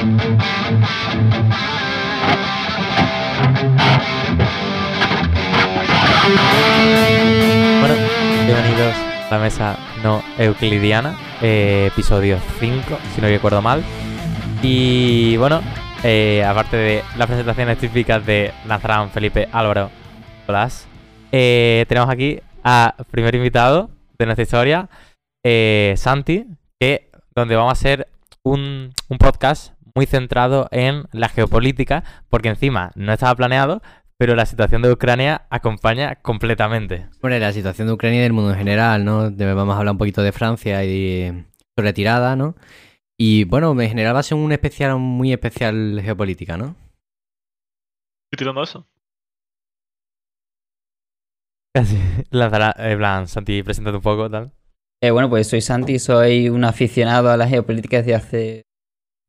Bueno, bienvenidos a la mesa no euclidiana, eh, episodio 5, si no recuerdo mal. Y bueno, eh, aparte de las presentaciones típicas de Nazarán, Felipe, Álvaro, Blas, eh, tenemos aquí a primer invitado de nuestra historia, Santi, que donde vamos a hacer un, un podcast muy centrado en la geopolítica, porque encima no estaba planeado, pero la situación de Ucrania acompaña completamente. Bueno, la situación de Ucrania y del mundo en general, ¿no? Vamos a hablar un poquito de Francia y su retirada, ¿no? Y bueno, en general va a ser un especial, muy especial geopolítica, ¿no? Estoy tirando eso. Casi. Lanzará, en plan, Santi, preséntate un poco, tal. Eh, bueno, pues soy Santi, soy un aficionado a la geopolítica desde hace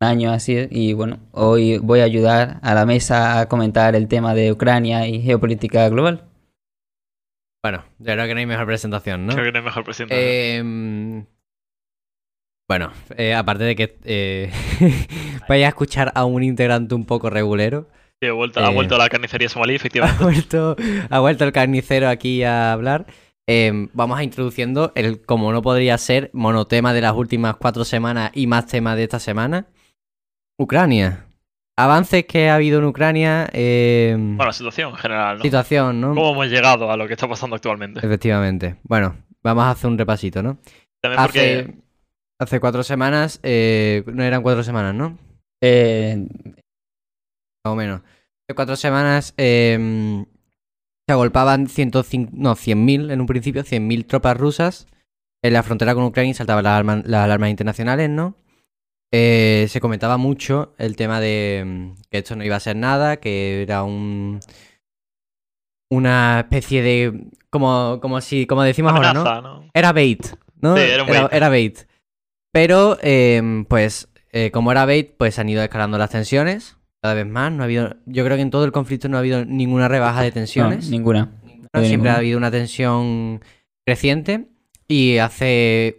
un año así y bueno, hoy voy a ayudar a la mesa a comentar el tema de Ucrania y geopolítica global. Bueno, yo creo que no hay mejor presentación, ¿no? Creo que no hay mejor presentación. Eh, bueno, eh, aparte de que eh, vaya a escuchar a un integrante un poco regulero. Sí, ha, vuelto, ha eh, vuelto a la carnicería somalí, ha efectivamente. vuelto, ha vuelto el carnicero aquí a hablar. Eh, vamos a introduciendo el, como no podría ser, monotema de las últimas cuatro semanas y más temas de esta semana. Ucrania. Avances que ha habido en Ucrania. eh, Bueno, la situación en general, ¿no? situación, ¿no? ¿Cómo hemos llegado a lo que está pasando actualmente? Efectivamente. Bueno, vamos a hacer un repasito, ¿no? También porque Hace, hace cuatro semanas, eh, no eran cuatro semanas, ¿no? Eh, Más o menos. Hace cuatro semanas eh, se agolpaban 105, no, 100.000 en un principio, 100.000 tropas rusas en la frontera con Ucrania y saltaban las alarmas, las alarmas internacionales, ¿no? Eh, se comentaba mucho el tema de mm, que esto no iba a ser nada, que era un una especie de como como si como decimos ahora, ¿no? ¿no? Era bait, ¿no? Sí, era un bait. era bait. Pero, eh, pues, eh, como era bait, pues han ido escalando las tensiones cada vez más. No ha habido, yo creo que en todo el conflicto no ha habido ninguna rebaja de no, tensiones. ninguna. No, siempre ha habido una tensión creciente. Y hace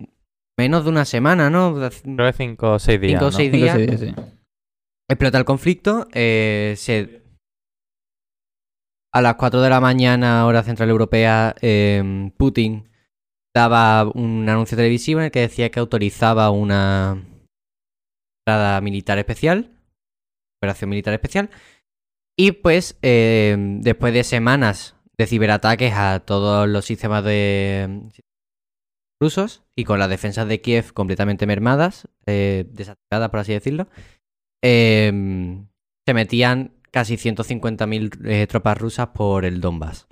menos de una semana, ¿no? Creo que 5 o 6 días. Cinco o ¿no? seis Cinco, días. seis días, sí. Explota el conflicto. eh, se... A las 4 de la mañana, hora central europea, eh, Putin daba un anuncio televisivo en el que decía que autorizaba una entrada militar especial, operación militar especial, y pues eh, después de semanas de ciberataques a todos los sistemas de rusos y con las defensas de Kiev completamente mermadas, eh, desactivadas por así decirlo, eh, se metían casi 150.000 eh, tropas rusas por el Donbass.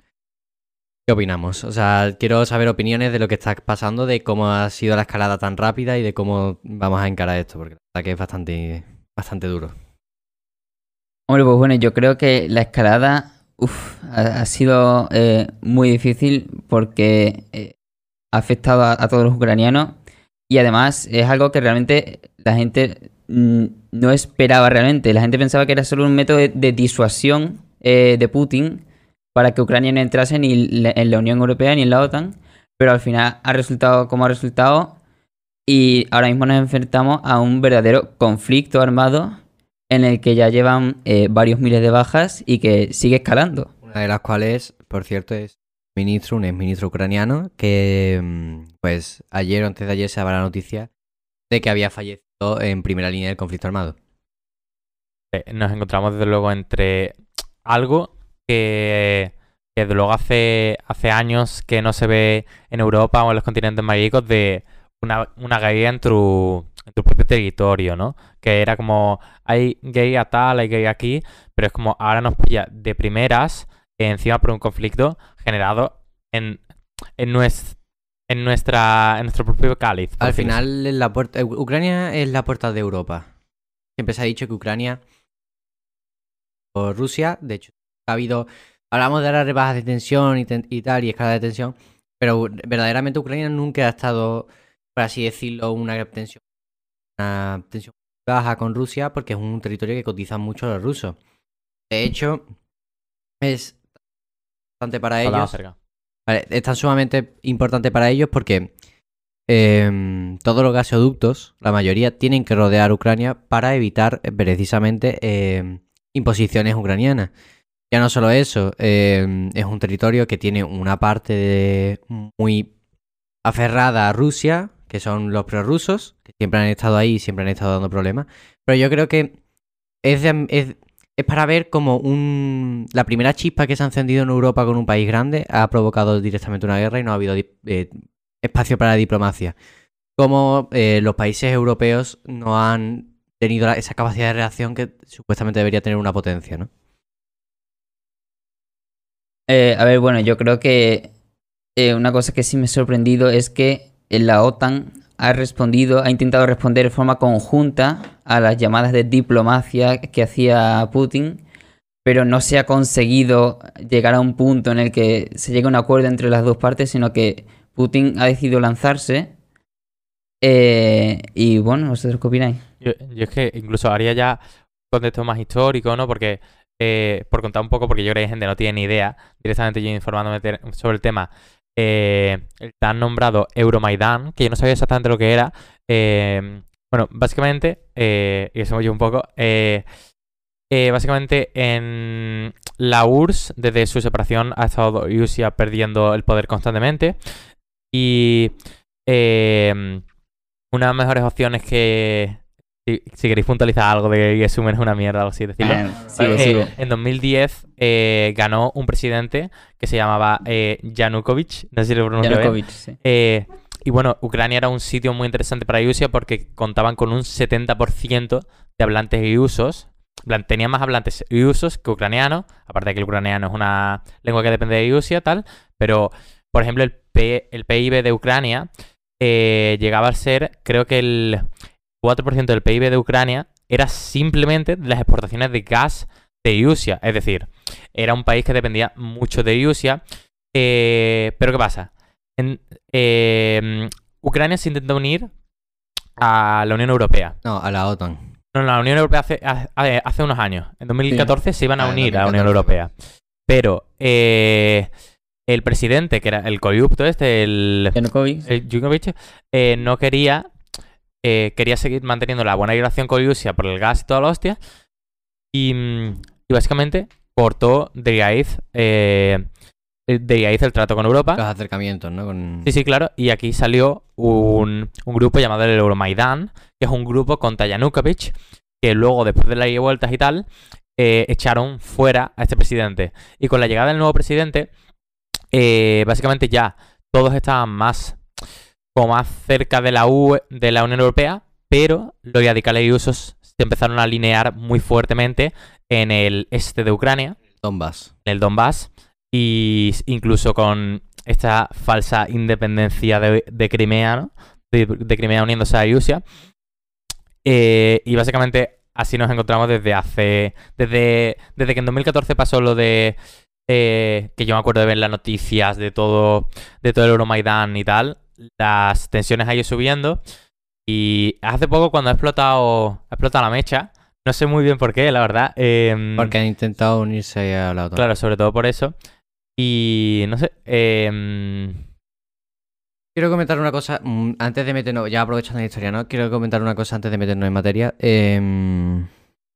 ¿Qué opinamos? O sea, quiero saber opiniones de lo que está pasando, de cómo ha sido la escalada tan rápida y de cómo vamos a encarar esto, porque la verdad que es bastante, bastante duro. Hombre, pues bueno, yo creo que la escalada uf, ha, ha sido eh, muy difícil porque eh, afectado a, todos los ucranianos y además es algo que realmente la gente mm, no esperaba realmente. La gente pensaba que era solo un método de, disuasión eh, de Putin para que Ucrania no entrase ni en la Unión Europea ni en la OTAN, pero al final ha resultado como ha resultado y ahora mismo nos enfrentamos a un verdadero conflicto armado en el que ya llevan eh, varios miles de bajas y que sigue escalando. Una de las cuales, por cierto, es ministro, un exministro ucraniano, que mm, pues ayer o antes de ayer se daba la noticia de que había fallecido en primera línea del conflicto armado. Eh, Nos encontramos desde luego entre algo que, desde luego hace, hace años que no se ve en Europa o en los continentes más ricos de una, una guerra en tu, en tu propio territorio, ¿no? Que era como, hay guerra tal, hay guerra aquí, pero es como ahora nos pilla de primeras encima por un conflicto generado en, en, nues- en, nuestra, en nuestro propio cáliz. Al final, la puerta, eh, Ucrania es la puerta de Europa. Siempre se ha dicho que Ucrania o Rusia, de hecho, ha habido. Hablamos de las rebajas de tensión y, ten- y tal, y escala de tensión, pero verdaderamente Ucrania nunca ha estado, por así decirlo, una tensión, una tensión baja con Rusia, porque es un territorio que cotiza mucho a los rusos. De hecho, es importante para ellos. Vale, es tan sumamente importante para ellos porque em, todos los gasoductos, la mayoría, tienen que rodear Ucrania para evitar eh, precisamente em, imposiciones ucranianas. Ya no solo eso, em, es un territorio que tiene una parte de- muy aferrada a Rusia, que son los prorrusos, que siempre han estado ahí y siempre han estado dando problemas. Pero yo creo que es, de- es, es para ver como un, la primera chispa que se ha encendido en Europa con un país grande ha provocado directamente una guerra y no ha habido eh, espacio para la diplomacia. Como eh, los países europeos no han tenido esa capacidad de reacción que supuestamente debería tener una potencia, ¿no? Eh, a ver, bueno, yo creo que una cosa que sí me ha sorprendido es que la OTAN ha respondido, ha intentado responder de forma conjunta a las llamadas de diplomacia que hacía Putin, pero no se ha conseguido llegar a un punto en el que se llegue a un acuerdo entre las dos partes, sino que Putin ha decidido lanzarse. Eh, y bueno, ¿vosotros qué opináis? Yo, yo es que incluso haría ya un contexto más histórico, ¿no? Porque, eh, por contar un poco, porque yo creo que hay gente que no tiene ni idea, directamente yo informándome sobre el tema, eh, el tan nombrado Euromaidan, que yo no sabía exactamente lo que era. eh, bueno, básicamente, eh, y eso yo un poco, eh, eh, básicamente en la URSS, desde su separación, ha estado Rusia perdiendo el poder constantemente. Y eh, una de las mejores opciones que, si, si queréis puntualizar algo de que Sumen es una mierda o algo así, decirlo. Eh, sigue, Eh, sigue. en 2010 eh, ganó un presidente que se llamaba eh, Yanukovych, no sé si lo pronuncio. Yanukovych, sí. Eh, y bueno, Ucrania era un sitio muy interesante para Rusia porque contaban con un 70% de hablantes y usos. En plan, Tenían más hablantes y usos que ucranianos, aparte de que el ucraniano es una lengua que depende de Rusia, tal. Pero, por ejemplo, el, P- el PIB de Ucrania llegaba a ser, creo que el 4% del PIB de Ucrania era simplemente de las exportaciones de gas de Rusia. Es decir, era un país que dependía mucho de Rusia. Eh, pero ¿qué pasa? En, eh, Ucrania se intenta unir a la Unión Europea. No, a la OTAN. No, la Unión Europea hace, hace, hace unos años. En 2014 se iban a Ah, unir a la Unión 2014. Europea. Pero eh, el presidente, que era el corrupto este, el, Yanukovych. el eh, no quería eh, quería seguir manteniendo la buena relación con Rusia por el gas y toda la hostia. Y, mm, y básicamente cortó de raíz, eh, de raíz el trato con Europa. Los acercamientos, ¿no? Con... Sí, sí, claro. Y aquí salió un, un grupo llamado el Euromaidan, que es un grupo contra Yanukovych, que luego, después de la ida y vueltas y tal, eh, echaron fuera a este presidente. Y con la llegada del nuevo presidente, eh, básicamente ya todos estaban más como más cerca de la UE, de la Unión Europea, pero los radicales y usos se empezaron a alinear muy fuertemente en el este de Ucrania Donbass. en el Donbass y incluso con esta falsa independencia de, de Crimea, ¿no? De, de Crimea uniéndose a Rusia. Eh, y básicamente así nos encontramos desde hace. Desde, desde que en 2014 pasó lo de. eh, que yo me acuerdo de ver las noticias de todo. De todo el Euromaidan y tal. Las tensiones han ido subiendo. Y hace poco, cuando ha explotado. Ha explotado la mecha. No sé muy bien por qué, la verdad. em, Porque han intentado unirse a la OTAN. Claro, sobre todo por eso. Y no sé. em, Quiero comentar una cosa, mm, antes de meternos, ya aprovechando la historia, ¿no? Quiero comentar una cosa antes de meternos en materia. Em,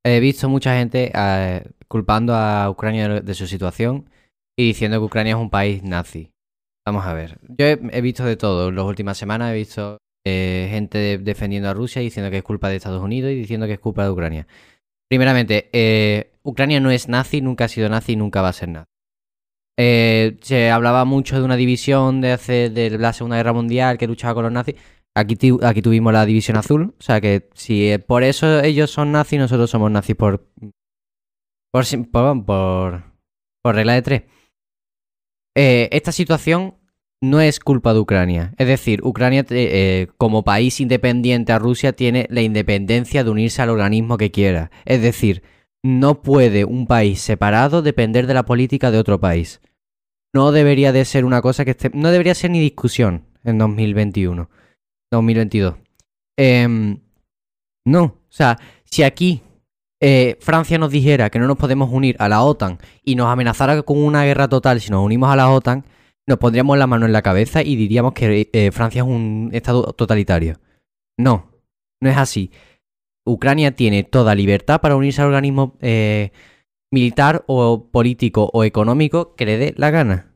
he visto mucha gente eh, culpando a Ucrania de su situación y diciendo que Ucrania es un país nazi. Vamos a ver. Yo he, visto de todo. En las últimas semanas he visto eh, gente de- defendiendo a Rusia diciendo que es culpa de Estados Unidos y diciendo que es culpa de Ucrania. Primeramente, eh, Ucrania no es nazi, nunca ha sido nazi y nunca va a ser nazi. Eh, se hablaba mucho de una división de, hace, de la Segunda Guerra Mundial que luchaba con los nazis. Aquí, aquí tuvimos la división azul. O sea que si por eso ellos son nazis, nosotros somos nazis por, por, por regla de tres. Eh, esta situación no es culpa de Ucrania. Es decir, Ucrania, te- eh, como país independiente a Rusia, tiene la independencia de unirse al organismo que quiera. Es decir, no puede un país separado depender de la política de otro país. No debería de ser una cosa que esté... No debería ser ni discusión en 2021. 2022. Em, no, o sea, si aquí eh, Francia nos dijera que no nos podemos unir a la OTAN y nos amenazara con una guerra total si nos unimos a la OTAN, nos pondríamos la mano en la cabeza y diríamos que eh, Francia es un estado totalitario. No, no es así. Ucrania tiene toda libertad para unirse al organismo eh, militar o político o económico que le dé la gana.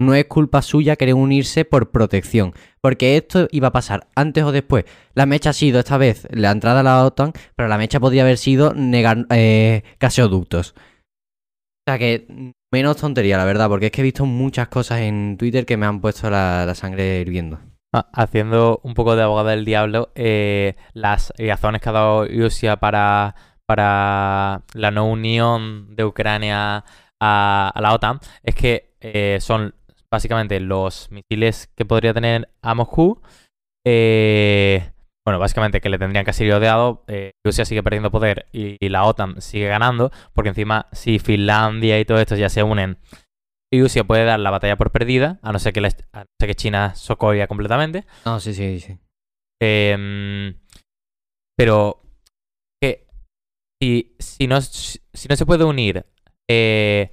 No es culpa suya querer unirse por protección, porque esto iba a pasar antes o después. La mecha ha sido esta vez la entrada a la OTAN, pero la mecha podría haber sido negar eh, gaseoductos. O sea que menos tontería, la verdad, porque es que he visto muchas cosas en Twitter que me han puesto la, sangre hirviendo. Ah, haciendo un poco de abogado del diablo, eh, las razones que ha dado Rusia para, para la no unión de Ucrania a, la OTAN es que eh, son básicamente los misiles que podría tener a Moscú. Eh, bueno, básicamente que le tendrían que ser rodeado. Eh, Rusia sigue perdiendo poder y, la OTAN sigue ganando, porque encima si Finlandia y todo esto ya se unen, Rusia puede dar la batalla por perdida, a no ser que, que China socoya completamente. No, sí, sí, sí. Em, pero que si, si, no, si no se puede unir eh,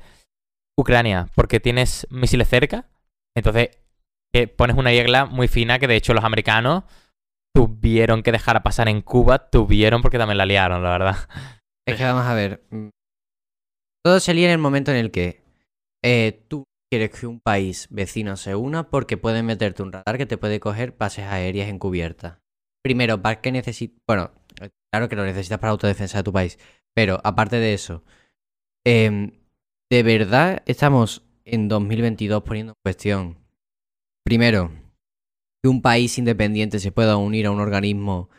Ucrania porque tienes misiles cerca, entonces eh, pones una regla muy fina que de hecho los americanos tuvieron que dejar a pasar en Cuba, tuvieron porque también la liaron, la verdad. Es que vamos a ver. Mm, todo se lía en el momento en el que eh, tú quieres que un país vecino se una porque puede meterte un radar que te puede coger bases aéreas encubiertas. Primero, ¿para qué necesitas? Bueno, claro que lo necesitas para autodefensa de tu país. Pero aparte de eso, eh, ¿de verdad estamos en 2022 poniendo en cuestión? Primero, que un país independiente se pueda unir a un organismo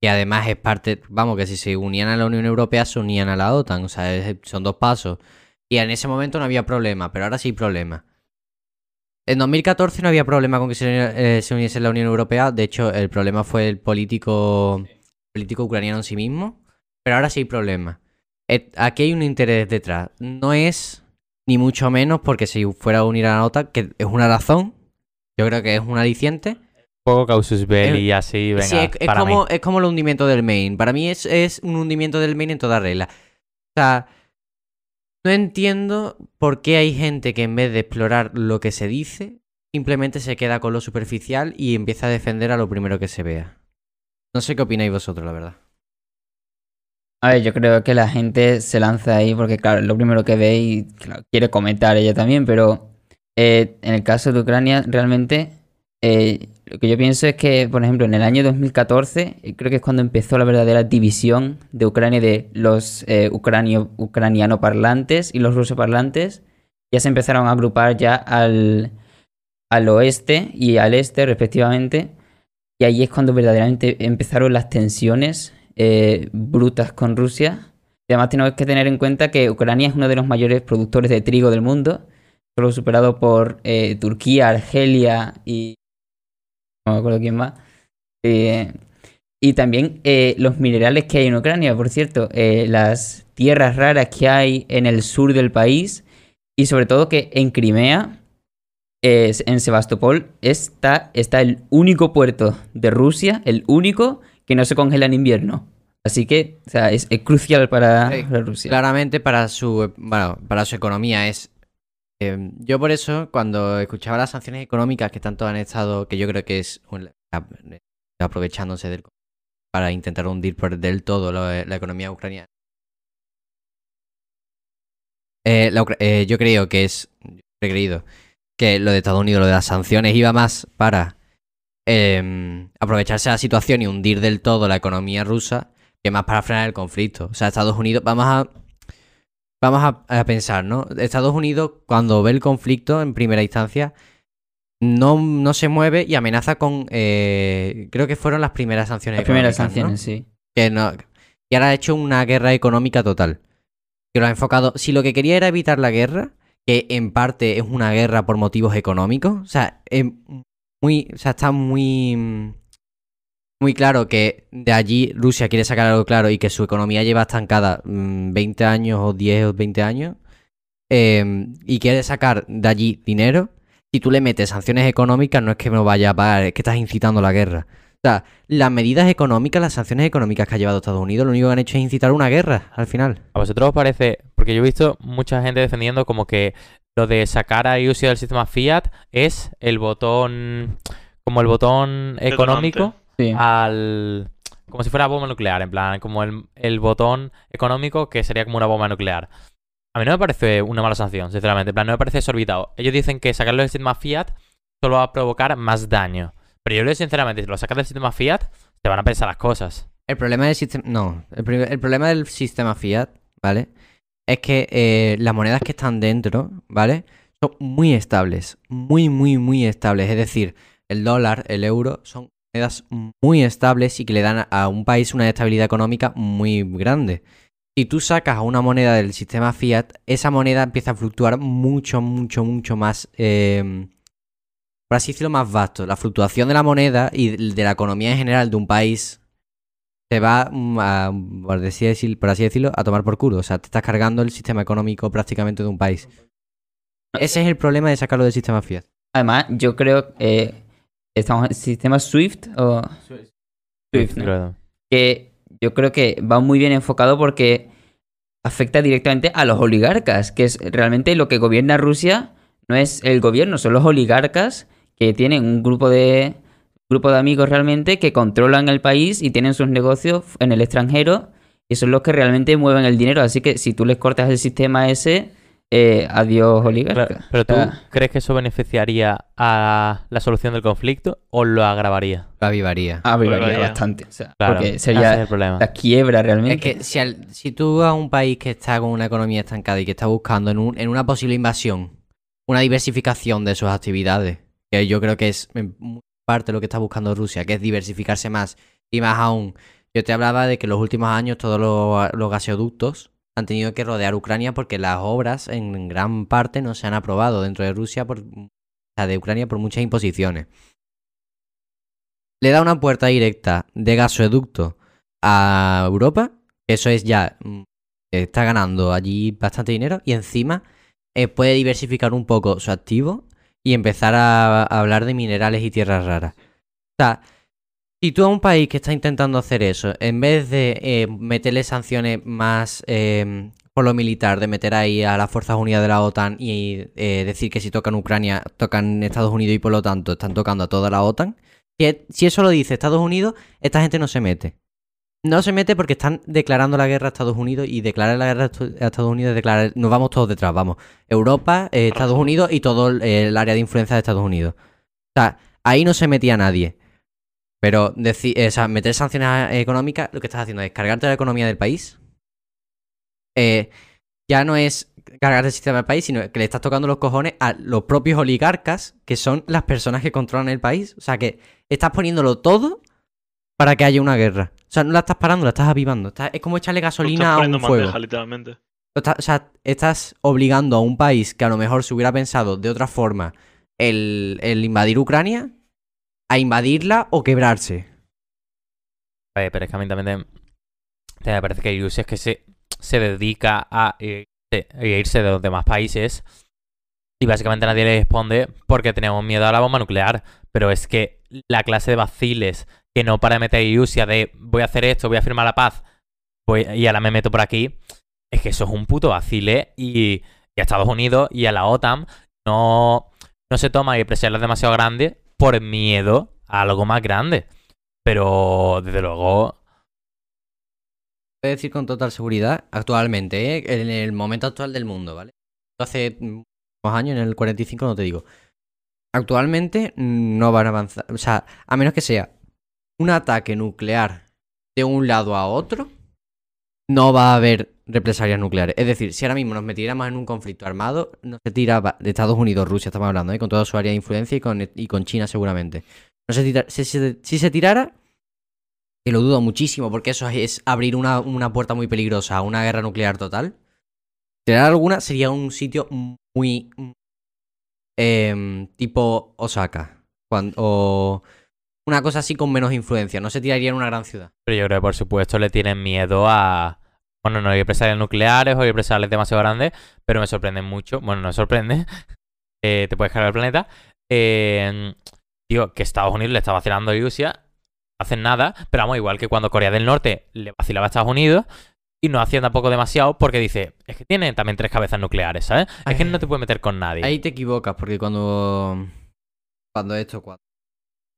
que además es parte, vamos, que si se unían a la Unión Europea se unían a la OTAN, o sea, son dos pasos. Y en ese momento no había problema, pero ahora sí hay problema. En 2014 no había problema con que se, eh, se uniese a la Unión Europea, de hecho el problema fue el político, político ucraniano en sí mismo, pero ahora sí hay problema. Aquí hay un interés detrás, no es ni mucho menos porque si fuera a unir a la OTAN, que es una razón, yo creo que es un aliciente. Poco causus belli y así, venga, sí, es, como, es como el hundimiento del main. Para mí es, es un hundimiento del main en toda regla. O sea, no entiendo por qué hay gente que en vez de explorar lo que se dice, simplemente se queda con lo superficial y empieza a defender a lo primero que se vea. No sé qué opináis vosotros, la verdad. A ver, yo creo que la gente se lanza ahí porque, claro, lo primero que ve y quiere comentar ella también, pero eh, en el caso de Ucrania, realmente eh, lo que yo pienso es que, por ejemplo, en el año 2014, eh, creo que es cuando empezó la verdadera división de Ucrania de los ucranio, ucraniano parlantes y los ruso parlantes. Ya se empezaron a agrupar ya al, al oeste y al este, respectivamente. Y ahí es cuando verdaderamente empezaron las tensiones brutas con Rusia. además tenemos que tener en cuenta que Ucrania es uno de los mayores productores de trigo del mundo solo superado por eh, Turquía, Argelia y... no me acuerdo quién más. Eh, y también eh, los minerales que hay en Ucrania, por cierto, las tierras raras que hay en el sur del país y sobre todo que en Crimea, en Sebastopol, está, está el único puerto de Rusia, el único que no se congela en invierno. Así que, o sea, es, crucial para, para, Rusia. Claramente para su, bueno, para su economía es Em, yo por eso, cuando escuchaba las sanciones económicas que tanto han estado, que yo creo que es aprovechándose del para intentar hundir por del todo la, economía ucraniana. Eh, eh, yo creo que es, he creído que lo de Estados Unidos, lo de las sanciones, iba más para em, aprovecharse de la situación y hundir del todo la economía rusa que más para frenar el conflicto. O sea, Estados Unidos, vamos a vamos a, pensar, ¿no? Estados Unidos, cuando ve el conflicto en primera instancia, no, no se mueve y amenaza con. Eh, creo que fueron las primeras sanciones. Las primeras sanciones, sí. Que no, y ahora ha hecho una guerra económica total. Que lo ha enfocado. Si lo que quería era evitar la guerra, que en parte es una guerra por motivos económicos, o sea, es muy. O sea, está muy muy claro que de allí Rusia quiere sacar algo claro y que su economía lleva estancada 20 mm, años o 10 o 20 años em, y quiere sacar de allí dinero, si tú le metes sanciones económicas no es que lo vaya a pagar, es que estás incitando la guerra. O sea, las medidas económicas, las sanciones económicas que ha llevado Estados Unidos, lo único que han hecho es incitar una guerra al final. ¿A vosotros os parece, porque yo he visto mucha gente defendiendo como que lo de sacar a Rusia del sistema Fiat es el botón, como el botón económico Sí. al... Como si fuera bomba nuclear, en plan, como el, el botón económico que sería como una bomba nuclear. A mí no me parece una mala sanción, sinceramente. En plan, no me parece exorbitado. Ellos dicen que sacarlo del sistema Fiat solo va a provocar más daño. Pero yo digo sinceramente, si lo sacas del sistema Fiat, te van a pensar las cosas. El problema del sistema. No, el, el problema del sistema Fiat, ¿vale? Es que eh, las monedas que están dentro, ¿vale? Son muy estables. Muy, muy, muy estables. Es decir, el dólar, el euro, son monedas muy estables y que le dan a un país una estabilidad económica muy grande. Si tú sacas a una moneda del sistema Fiat, esa moneda empieza a fluctuar mucho, mucho, mucho más. eh, por así decirlo, más vasto. La fluctuación de la moneda y de la economía en general de un país se va, mm, a, por, así decir- por así decirlo, a tomar por culo. O sea, te estás cargando el sistema económico prácticamente de un país. Ese es el problema de sacarlo del sistema Fiat. Además, yo creo que estamos en el sistema Swift o Swift, ¿no? Creo. que yo creo que va muy bien enfocado porque afecta directamente a los oligarcas, que es realmente lo que gobierna Rusia, no es el gobierno, son los oligarcas que tienen un grupo de grupo de amigos realmente que controlan el país y tienen sus negocios en el extranjero y son los que realmente mueven el dinero, así que si tú les cortas el sistema ese, eh, adiós oligarca. Claro, pero tú O sea, crees que eso beneficiaría a la solución del conflicto o lo agravaría? La vivaría. abriría Abriría. bastante, o sea, Claro, porque sería el problema. la quiebra realmente. Es que si, al- si tú a un país que está con una economía estancada y que está buscando en, un- en una posible invasión una diversificación de sus actividades, yo creo que es en muy parte lo que está buscando Rusia, que es diversificarse más y más aún. Yo te hablaba de que en los últimos años todos los, los gaseoductos han tenido que rodear Ucrania porque las obras en gran parte no se han aprobado dentro de Rusia, por, o sea, de Ucrania por muchas imposiciones. Le da una puerta directa de gasoducto a Europa, eso es ya, mm, está ganando allí bastante dinero y encima eh, puede diversificar un poco su activo y empezar a, hablar de minerales y tierras raras. O sea, si tú a un país que está intentando hacer eso, en vez de eh, meterle sanciones más eh, por lo militar, de meter ahí a las Fuerzas Unidas de la OTAN y eh, decir que si tocan Ucrania, tocan Estados Unidos y por lo tanto están tocando a toda la OTAN, si eso lo dice Estados Unidos, esta gente no se mete. No se mete porque están declarando la guerra a Estados Unidos y declarar la guerra a Estados Unidos es declarar, nos vamos todos detrás, vamos. Europa, eh, Estados Unidos y todo el, el área de influencia de Estados Unidos. O sea, ahí no se metía nadie. Pero deci- eh, o sea, meter sanciones económicas, lo que estás haciendo es cargarte la economía del país. Eh, ya no es cargarte el sistema del país, sino que le estás tocando los cojones a los propios oligarcas, que son las personas que controlan el país. O sea, que estás poniéndolo todo para que haya una guerra. O sea, no la estás parando, la estás avivando. Estás- es como echarle estás gasolina a poniendo un fuego. bandeja, literalmente. Está- o sea, estás obligando a un país que a lo mejor se hubiera pensado de otra forma el, el invadir Ucrania a invadirla o quebrarse. Eh, pero es que a mí también te- me parece que Rusia es que se, se dedica a irse, a irse de los demás países y básicamente nadie le responde porque tenemos miedo a la bomba nuclear. Pero es que la clase de vaciles que no para de meter a Rusia de voy a hacer esto, voy a firmar la paz voy, y ahora me meto por aquí, es que eso es un puto vacile y, y a Estados Unidos y a la OTAN no, no se toma y presiones demasiado grande por miedo a algo más grande. Pero desde luego, Puedo decir con total seguridad, actualmente, ¿eh? en el momento actual del mundo, ¿vale? Hace unos años, en el 45 no te digo. Actualmente mm, no van a avanzar. O sea, a menos que sea un ataque nuclear de un lado a otro, no va a haber represalias nucleares. Es decir, si ahora mismo nos metiéramos en un conflicto armado, no se tira va- de Estados Unidos, Rusia, estamos hablando, ¿eh? con toda su área de influencia y con, y con China seguramente. No se tira- si, si- se tirara, que lo dudo muchísimo, porque eso es abrir una, una puerta muy peligrosa a una guerra nuclear total. Tirar alguna sería un sitio muy. em, tipo Osaka. cuan- o una cosa así con menos influencia. No se tiraría en una gran ciudad. Pero yo creo que por supuesto le tienen miedo a. Bueno, no hay represalias nucleares o hay represalias demasiado grandes, pero me sorprende mucho. Bueno, no me sorprende. eh, te puedes cargar el planeta. Eh, tío, que Estados Unidos le está vacilando a Rusia. No hacen nada, pero vamos, igual que cuando Corea del Norte le vacilaba a Estados Unidos. y no hacía tampoco demasiado porque dice, es que tiene también tres cabezas nucleares, ¿sabes? Es que Ay. no te puedes meter con nadie. Ahí te equivocas, porque cuando. Cuando esto. Cuando...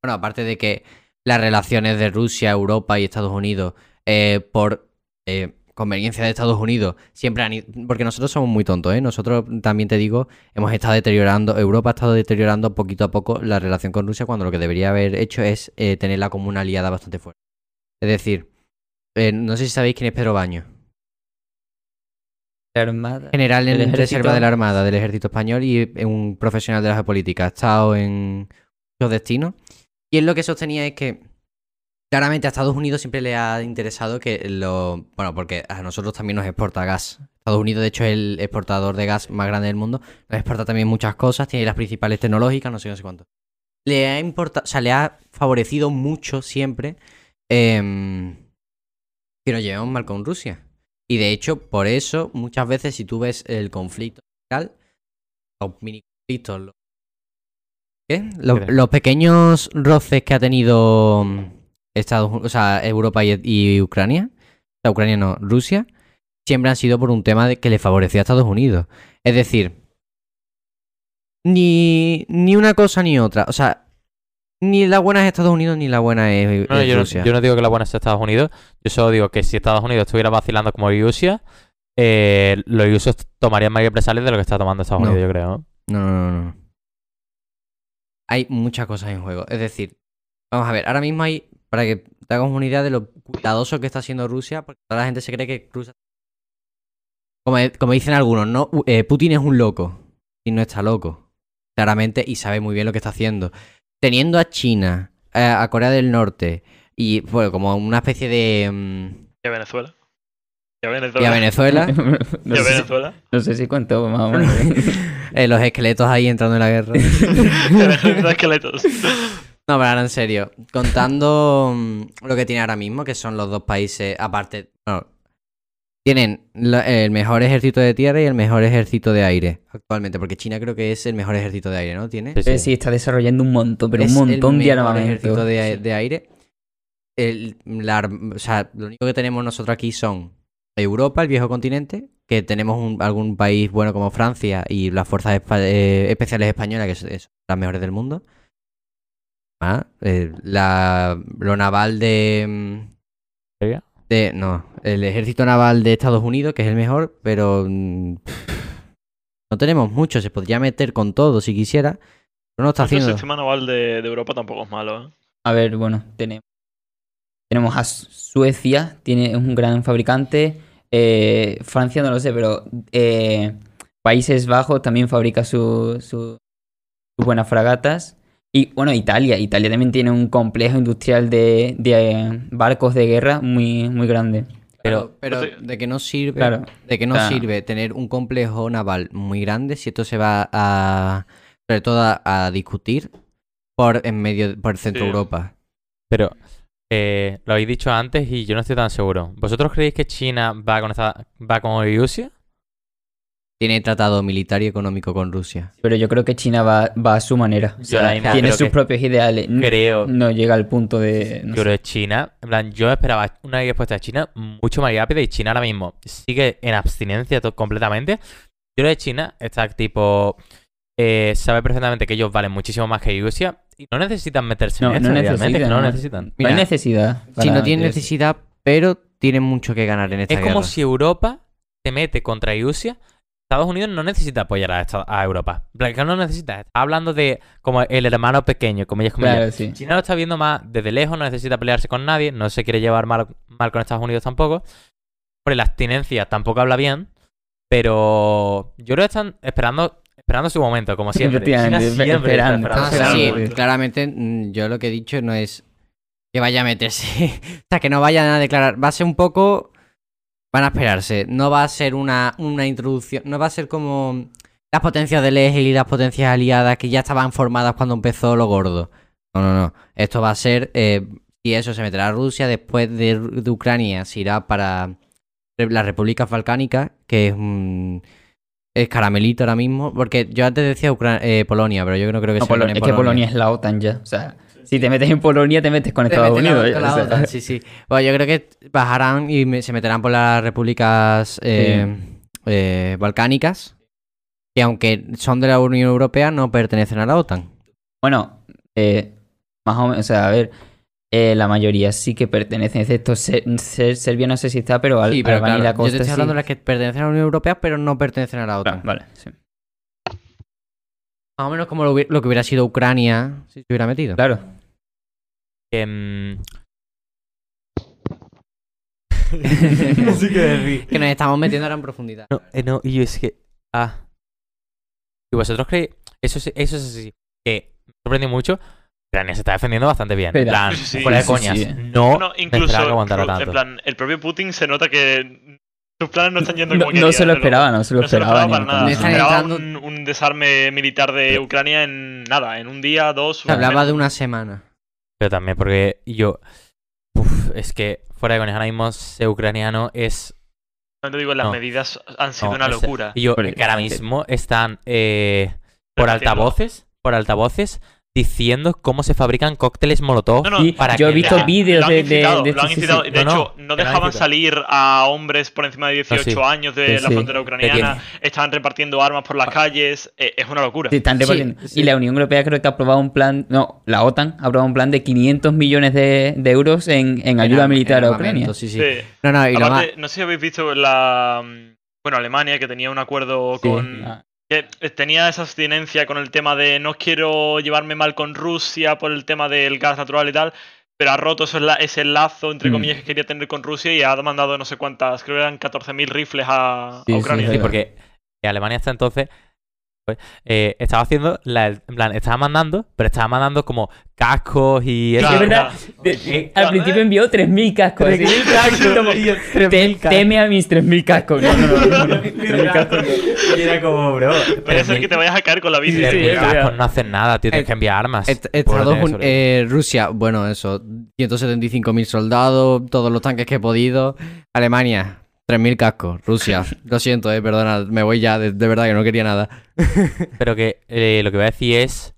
Bueno, aparte de que las relaciones de Rusia, Europa y Estados Unidos, eh, por eh, conveniencia de Estados Unidos, siempre han ido. Porque nosotros somos muy tontos, ¿eh? Nosotros también te digo, hemos estado deteriorando. Europa ha estado deteriorando poquito a poco la relación con Rusia, cuando lo que debería haber hecho es eh, tenerla como una aliada bastante fuerte. Es decir, no sé si sabéis quién es Pedro Baño. Armada. General en ¿Del reserva de la Armada, del Ejército Español y un profesional de la geopolítica. Ha estado en muchos destinos. Y él lo que sostenía es que claramente a Estados Unidos siempre le ha interesado que lo. Bueno, porque a nosotros también nos exporta gas. Estados Unidos, de hecho, es el exportador de gas más grande del mundo. Nos exporta también muchas cosas, tiene las principales tecnológicas, no sé, no sé cuánto. Le ha importado, o sea, le ha favorecido mucho siempre em, que nos llevemos mal con Rusia. Y de hecho, por eso, muchas veces, si tú ves el conflicto los mini conflictos, los, ¿qué? Los, pequeños roces que ha tenido mm, Estados Unidos, o sea, Europa y, y Ucrania, o sea, Ucrania no, Rusia, siempre han sido por un tema de que le favorecía a Estados Unidos. Es decir, ni, ni una cosa ni otra. O sea, ni la buena es Estados Unidos ni la buena es, No, es yo, no, Rusia. yo no digo que la buena sea Estados Unidos. Yo solo digo que si Estados Unidos estuviera vacilando como Rusia, eh, los rusos tomarían más represalias de lo que está tomando Estados No. Unidos, yo creo. ¿no? No, no, no, no. Hay muchas cosas en juego. Es decir, vamos a ver, ahora mismo hay, para que te hagas una idea de lo cuidadoso que está haciendo Rusia, porque toda la gente se cree que Rusia... Como, como dicen algunos, ¿no? Eh, Putin es un loco. Y no está loco. Claramente, y sabe muy bien lo que está haciendo. Teniendo a China, eh, a Corea del Norte, y bueno, como una especie de... mm, Y a Venezuela. Y a Venezuela. no, Y a sé, si- Venezuela. no sé si cuento más o menos. eh, los esqueletos ahí entrando en la guerra. Los esqueletos. No, pero ahora en serio, contando mm, lo que tiene ahora mismo, que son los dos países, aparte, bueno, tienen el mejor ejército de tierra y el mejor ejército de aire actualmente, porque China creo que es el mejor ejército de aire, ¿no? Tiene. Sí, sí, está desarrollando un montón, pero Es un montón el de mejor armamento. ejército de, de aire. El- la o sea, lo único que tenemos nosotros aquí son Europa, el viejo continente, que tenemos un- algún país bueno como Francia y las fuerzas espa- eh, especiales españolas, que son las mejores del mundo. Ah, eh, la, lo naval de, mm, ¿Sería? de. No, el ejército naval de Estados Unidos, que es el mejor, pero. mm, no tenemos mucho, se podría meter con todo si quisiera. Pero no está El haciendo. sistema naval de, de Europa tampoco es malo, ¿eh? A ver, bueno, tenemos, tenemos a Su- Suecia, tiene es un gran fabricante. Eh, Francia no lo sé, pero eh, Países Bajos también fabrica su, su- sus buenas fragatas. Y bueno, Italia. Italia también tiene un complejo industrial de, de, eh, barcos de guerra muy, muy grande. Pero, pero de que no sirve, Claro. de que no sirve tener un complejo naval muy grande si esto se va a, sobre todo a, a discutir por en medio, por centro Sí. Europa. Pero eh, lo habéis dicho antes y yo no estoy tan seguro. ¿Vosotros creéis que China va con, esta, va con Rusia? Tiene tratado militar y económico con Rusia. Pero yo creo que China va, va a su manera. O sea, tiene creo sus que- propios ideales. Creo. No llega al punto de. no Yo creo sé. que China, en plan, yo esperaba una respuesta de China mucho más rápida y China ahora mismo sigue en abstinencia completamente. Yo creo que China está tipo, eh, sabe perfectamente que ellos valen muchísimo más que Rusia y no necesitan meterse No, en no realmente, necesitan, no no. necesitan. No Mira, hay necesidad. Si no tiene meterse. necesidad, pero tiene mucho que ganar en esta Es como guerra. si Europa se mete contra Rusia. Estados Unidos no necesita apoyar a, esta- a Europa. No necesita. Está hablando de como el hermano pequeño, como ellas como Claro, sí. China lo está viendo más desde lejos, no necesita pelearse con nadie, no se quiere llevar mal, mal con Estados Unidos tampoco. Por la abstinencia tampoco habla bien, pero yo creo que están esperando esperando su momento, como siempre. China está esperando. esperando Ah, sí, claramente mm, yo lo que he dicho no es que vaya a meterse, o sea, que no vayan a declarar, va a ser un poco, van a esperarse, no va a ser una, una introducción, no va a ser como las potencias del eje y las potencias aliadas que ya estaban formadas cuando empezó lo gordo. No, no, no, esto va a ser, eh, y eso se meterá a Rusia, después de, de Ucrania se irá para la República Balcánica, que es un... Es caramelito ahora mismo, porque yo antes decía eh, Polonia, pero yo no creo que No, sea Polo- es que Polonia es la OTAN ya. O sea, Si te metes en Polonia, te metes con Estados la- Unidos. con la o sea. OTAN, sí, sí. Bueno, yo creo que bajarán y me- se meterán por las repúblicas eh, eh, balcánicas, que aunque son de la Unión Europea, no pertenecen a la OTAN. Bueno, más o menos, o sea, a ver, eh, la mayoría sí que pertenecen, excepto Ser- Ser- Serbia, no sé si está, pero, al, Sí, pero Albania y claro, la yo te costa estoy hablando sí. de las que pertenecen a la Unión Europea, pero no pertenecen a la OTAN. Ah, vale, sí. Más o menos como lo, hubi- lo que hubiera sido Ucrania si se hubiera metido. Claro. Em, Que nos estamos metiendo ahora en profundidad. no, eh, no, y yo es que. Ah. ¿Y vosotros creéis? Eso, sí- eso es así. Que me sorprende mucho. Ucrania se está defendiendo bastante bien. En plan, Sí, sí, fuera de sí, coñas. sí. No, No, me incluso, esperaba que tanto. en plan, el propio Putin se nota que sus planes no están yendo No, como no se lo esperaba, no se lo No se lo esperaba. esperaba para nada. Esperaba un, un desarme militar de Ucrania en nada, en un día, dos. Se hablaba menos. de una semana. Pero también porque yo. Uf, es que fuera de coñas, ahora mismo ser ucraniano es. No te digo, las No. medidas han sido no, una es- locura. Y yo, que ahora mismo están eh, por altavoces, por altavoces, diciendo cómo se fabrican cócteles molotov. No, no, Sí, para yo he visto vídeos de, de, de lo han incitado. sí. De No, hecho, no, dejaban salir a hombres por encima de 18 sí. años de Sí, la frontera ucraniana. Estaban repartiendo armas por las calles. eh, es una locura. Sí, están Sí, repartiendo. sí. Y la Unión Europea creo que ha aprobado un plan, no, la OTAN ha aprobado un plan de 500 millones de, de euros en, en ayuda En- militar en a Ucrania. Sí, sí. Sí. No, no, y. Aparte, no sé si habéis visto la. mm, Bueno, Alemania, que tenía un acuerdo Sí. con. Ah, que tenía esa abstinencia con el tema de no quiero llevarme mal con Rusia por el tema del gas natural y tal, pero ha roto ese, la- ese lazo, entre Mm. comillas, que quería tener con Rusia y ha mandado no sé cuántas, creo que eran 14.000 rifles a, Sí, a sí, Ucrania. Sí, porque Alemania hasta entonces eh, estaba haciendo, la, en plan, estaba mandando, pero estaba mandando como cascos y eso. Claro, claro. al principio envió 3.000 cascos. así. 3.000 cascos, Como, y "Te- 3.000 cascos". Teme a mis 3.000 cascos. No, no, no. no, no, 3.000 cascos no. Y era como, bro. Puede ser que te vayas a caer con la bici. Sí, Tres sí, mil es cascos no hacen nada, tío. Tienes que enviar armas. Est- Estados tener Uni- eso. eh, Rusia, bueno, eso, 175.000 soldados, todos los tanques que he podido. Alemania, 3.000 cascos. Rusia, lo siento, eh, perdona, me voy ya, de, de verdad que no quería nada. Pero que eh, lo que voy a decir es.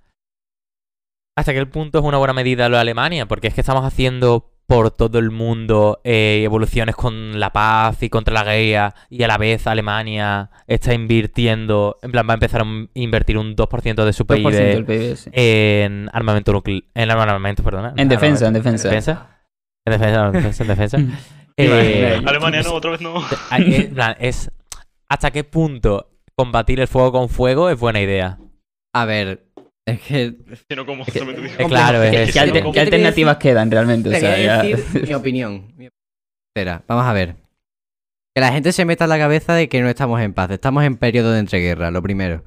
¿Hasta qué punto es una buena medida lo de Alemania? Porque es que estamos haciendo por todo el mundo eh, evoluciones con la paz y contra la guerra y a la vez Alemania está invirtiendo, en plan va a empezar a invertir un 2% de su 2% del PIB PIB, sí. en armamento nuclear, en armamento, perdona. En defensa, en defensa. En defensa, en defensa, en defensa. Eh, Alemania no, otra vez no. hay- en plan, es hasta qué punto combatir el fuego con fuego es buena idea. A ver, es que como Es digo. Eh, claro, es ¿Qué, eso. qué alter- ¿Cómo qué te alternativas quedan realmente? O te voy sea, a ya- decir mi opinión. Espera, vamos a ver. Que la gente se meta en la cabeza de que no estamos en paz, estamos en periodo de entreguerra, lo primero.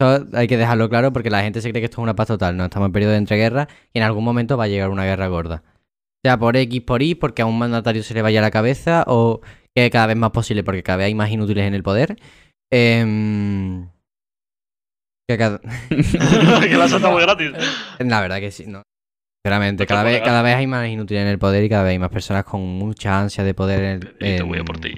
Eso hay que dejarlo claro porque la gente se cree que esto es una paz total. No, estamos en periodo de entreguerra y en algún momento va a llegar una guerra gorda. Sea por X, por Y, porque a un mandatario se le vaya la cabeza o que cada vez más posible porque cada vez hay más inútiles en el poder. Em, que cada- que la has saltado muy gratis. La verdad que sí, no. Sinceramente, cada vez, cada vez hay más inútiles en el poder y cada vez hay más personas con mucha ansia de poder en, el- Y te voy a en- por ti.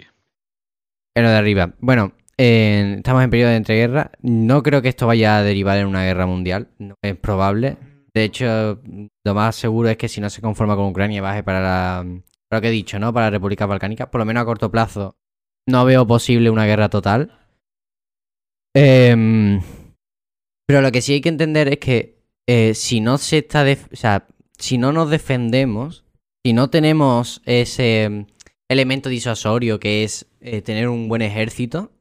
en lo de arriba. Bueno, en- estamos en periodo de entreguerra. No creo que esto vaya a derivar en una guerra mundial. No es probable. De hecho, lo más seguro es que si no se conforma con Ucrania, baje para la. Para lo que he dicho, ¿no? Para la República Balcánica. Por lo menos a corto plazo, no veo posible una guerra total. Em, pero lo que sí hay que entender es que eh, si no se está. o sea, si no nos defendemos, si no tenemos ese em, elemento disuasorio que es eh, tener un buen ejército,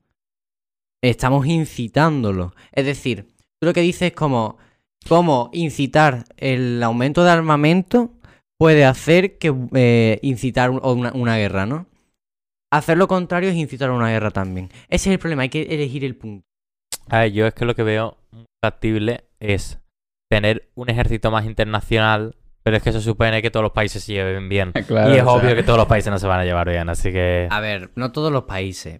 estamos incitándolo. Es decir, tú lo que dices es como cómo incitar el aumento de armamento puede hacer que eh, incitar una, guerra, ¿no? Hacer lo contrario es incitar a una guerra también. Ese es el problema, hay que elegir el punto. A yo es que lo que veo factible es tener un ejército más internacional, pero es que eso supone que todos los países se lleven bien. Claro, y es o sea, obvio que todos los países no se van a llevar bien, así que... A ver, no todos los países.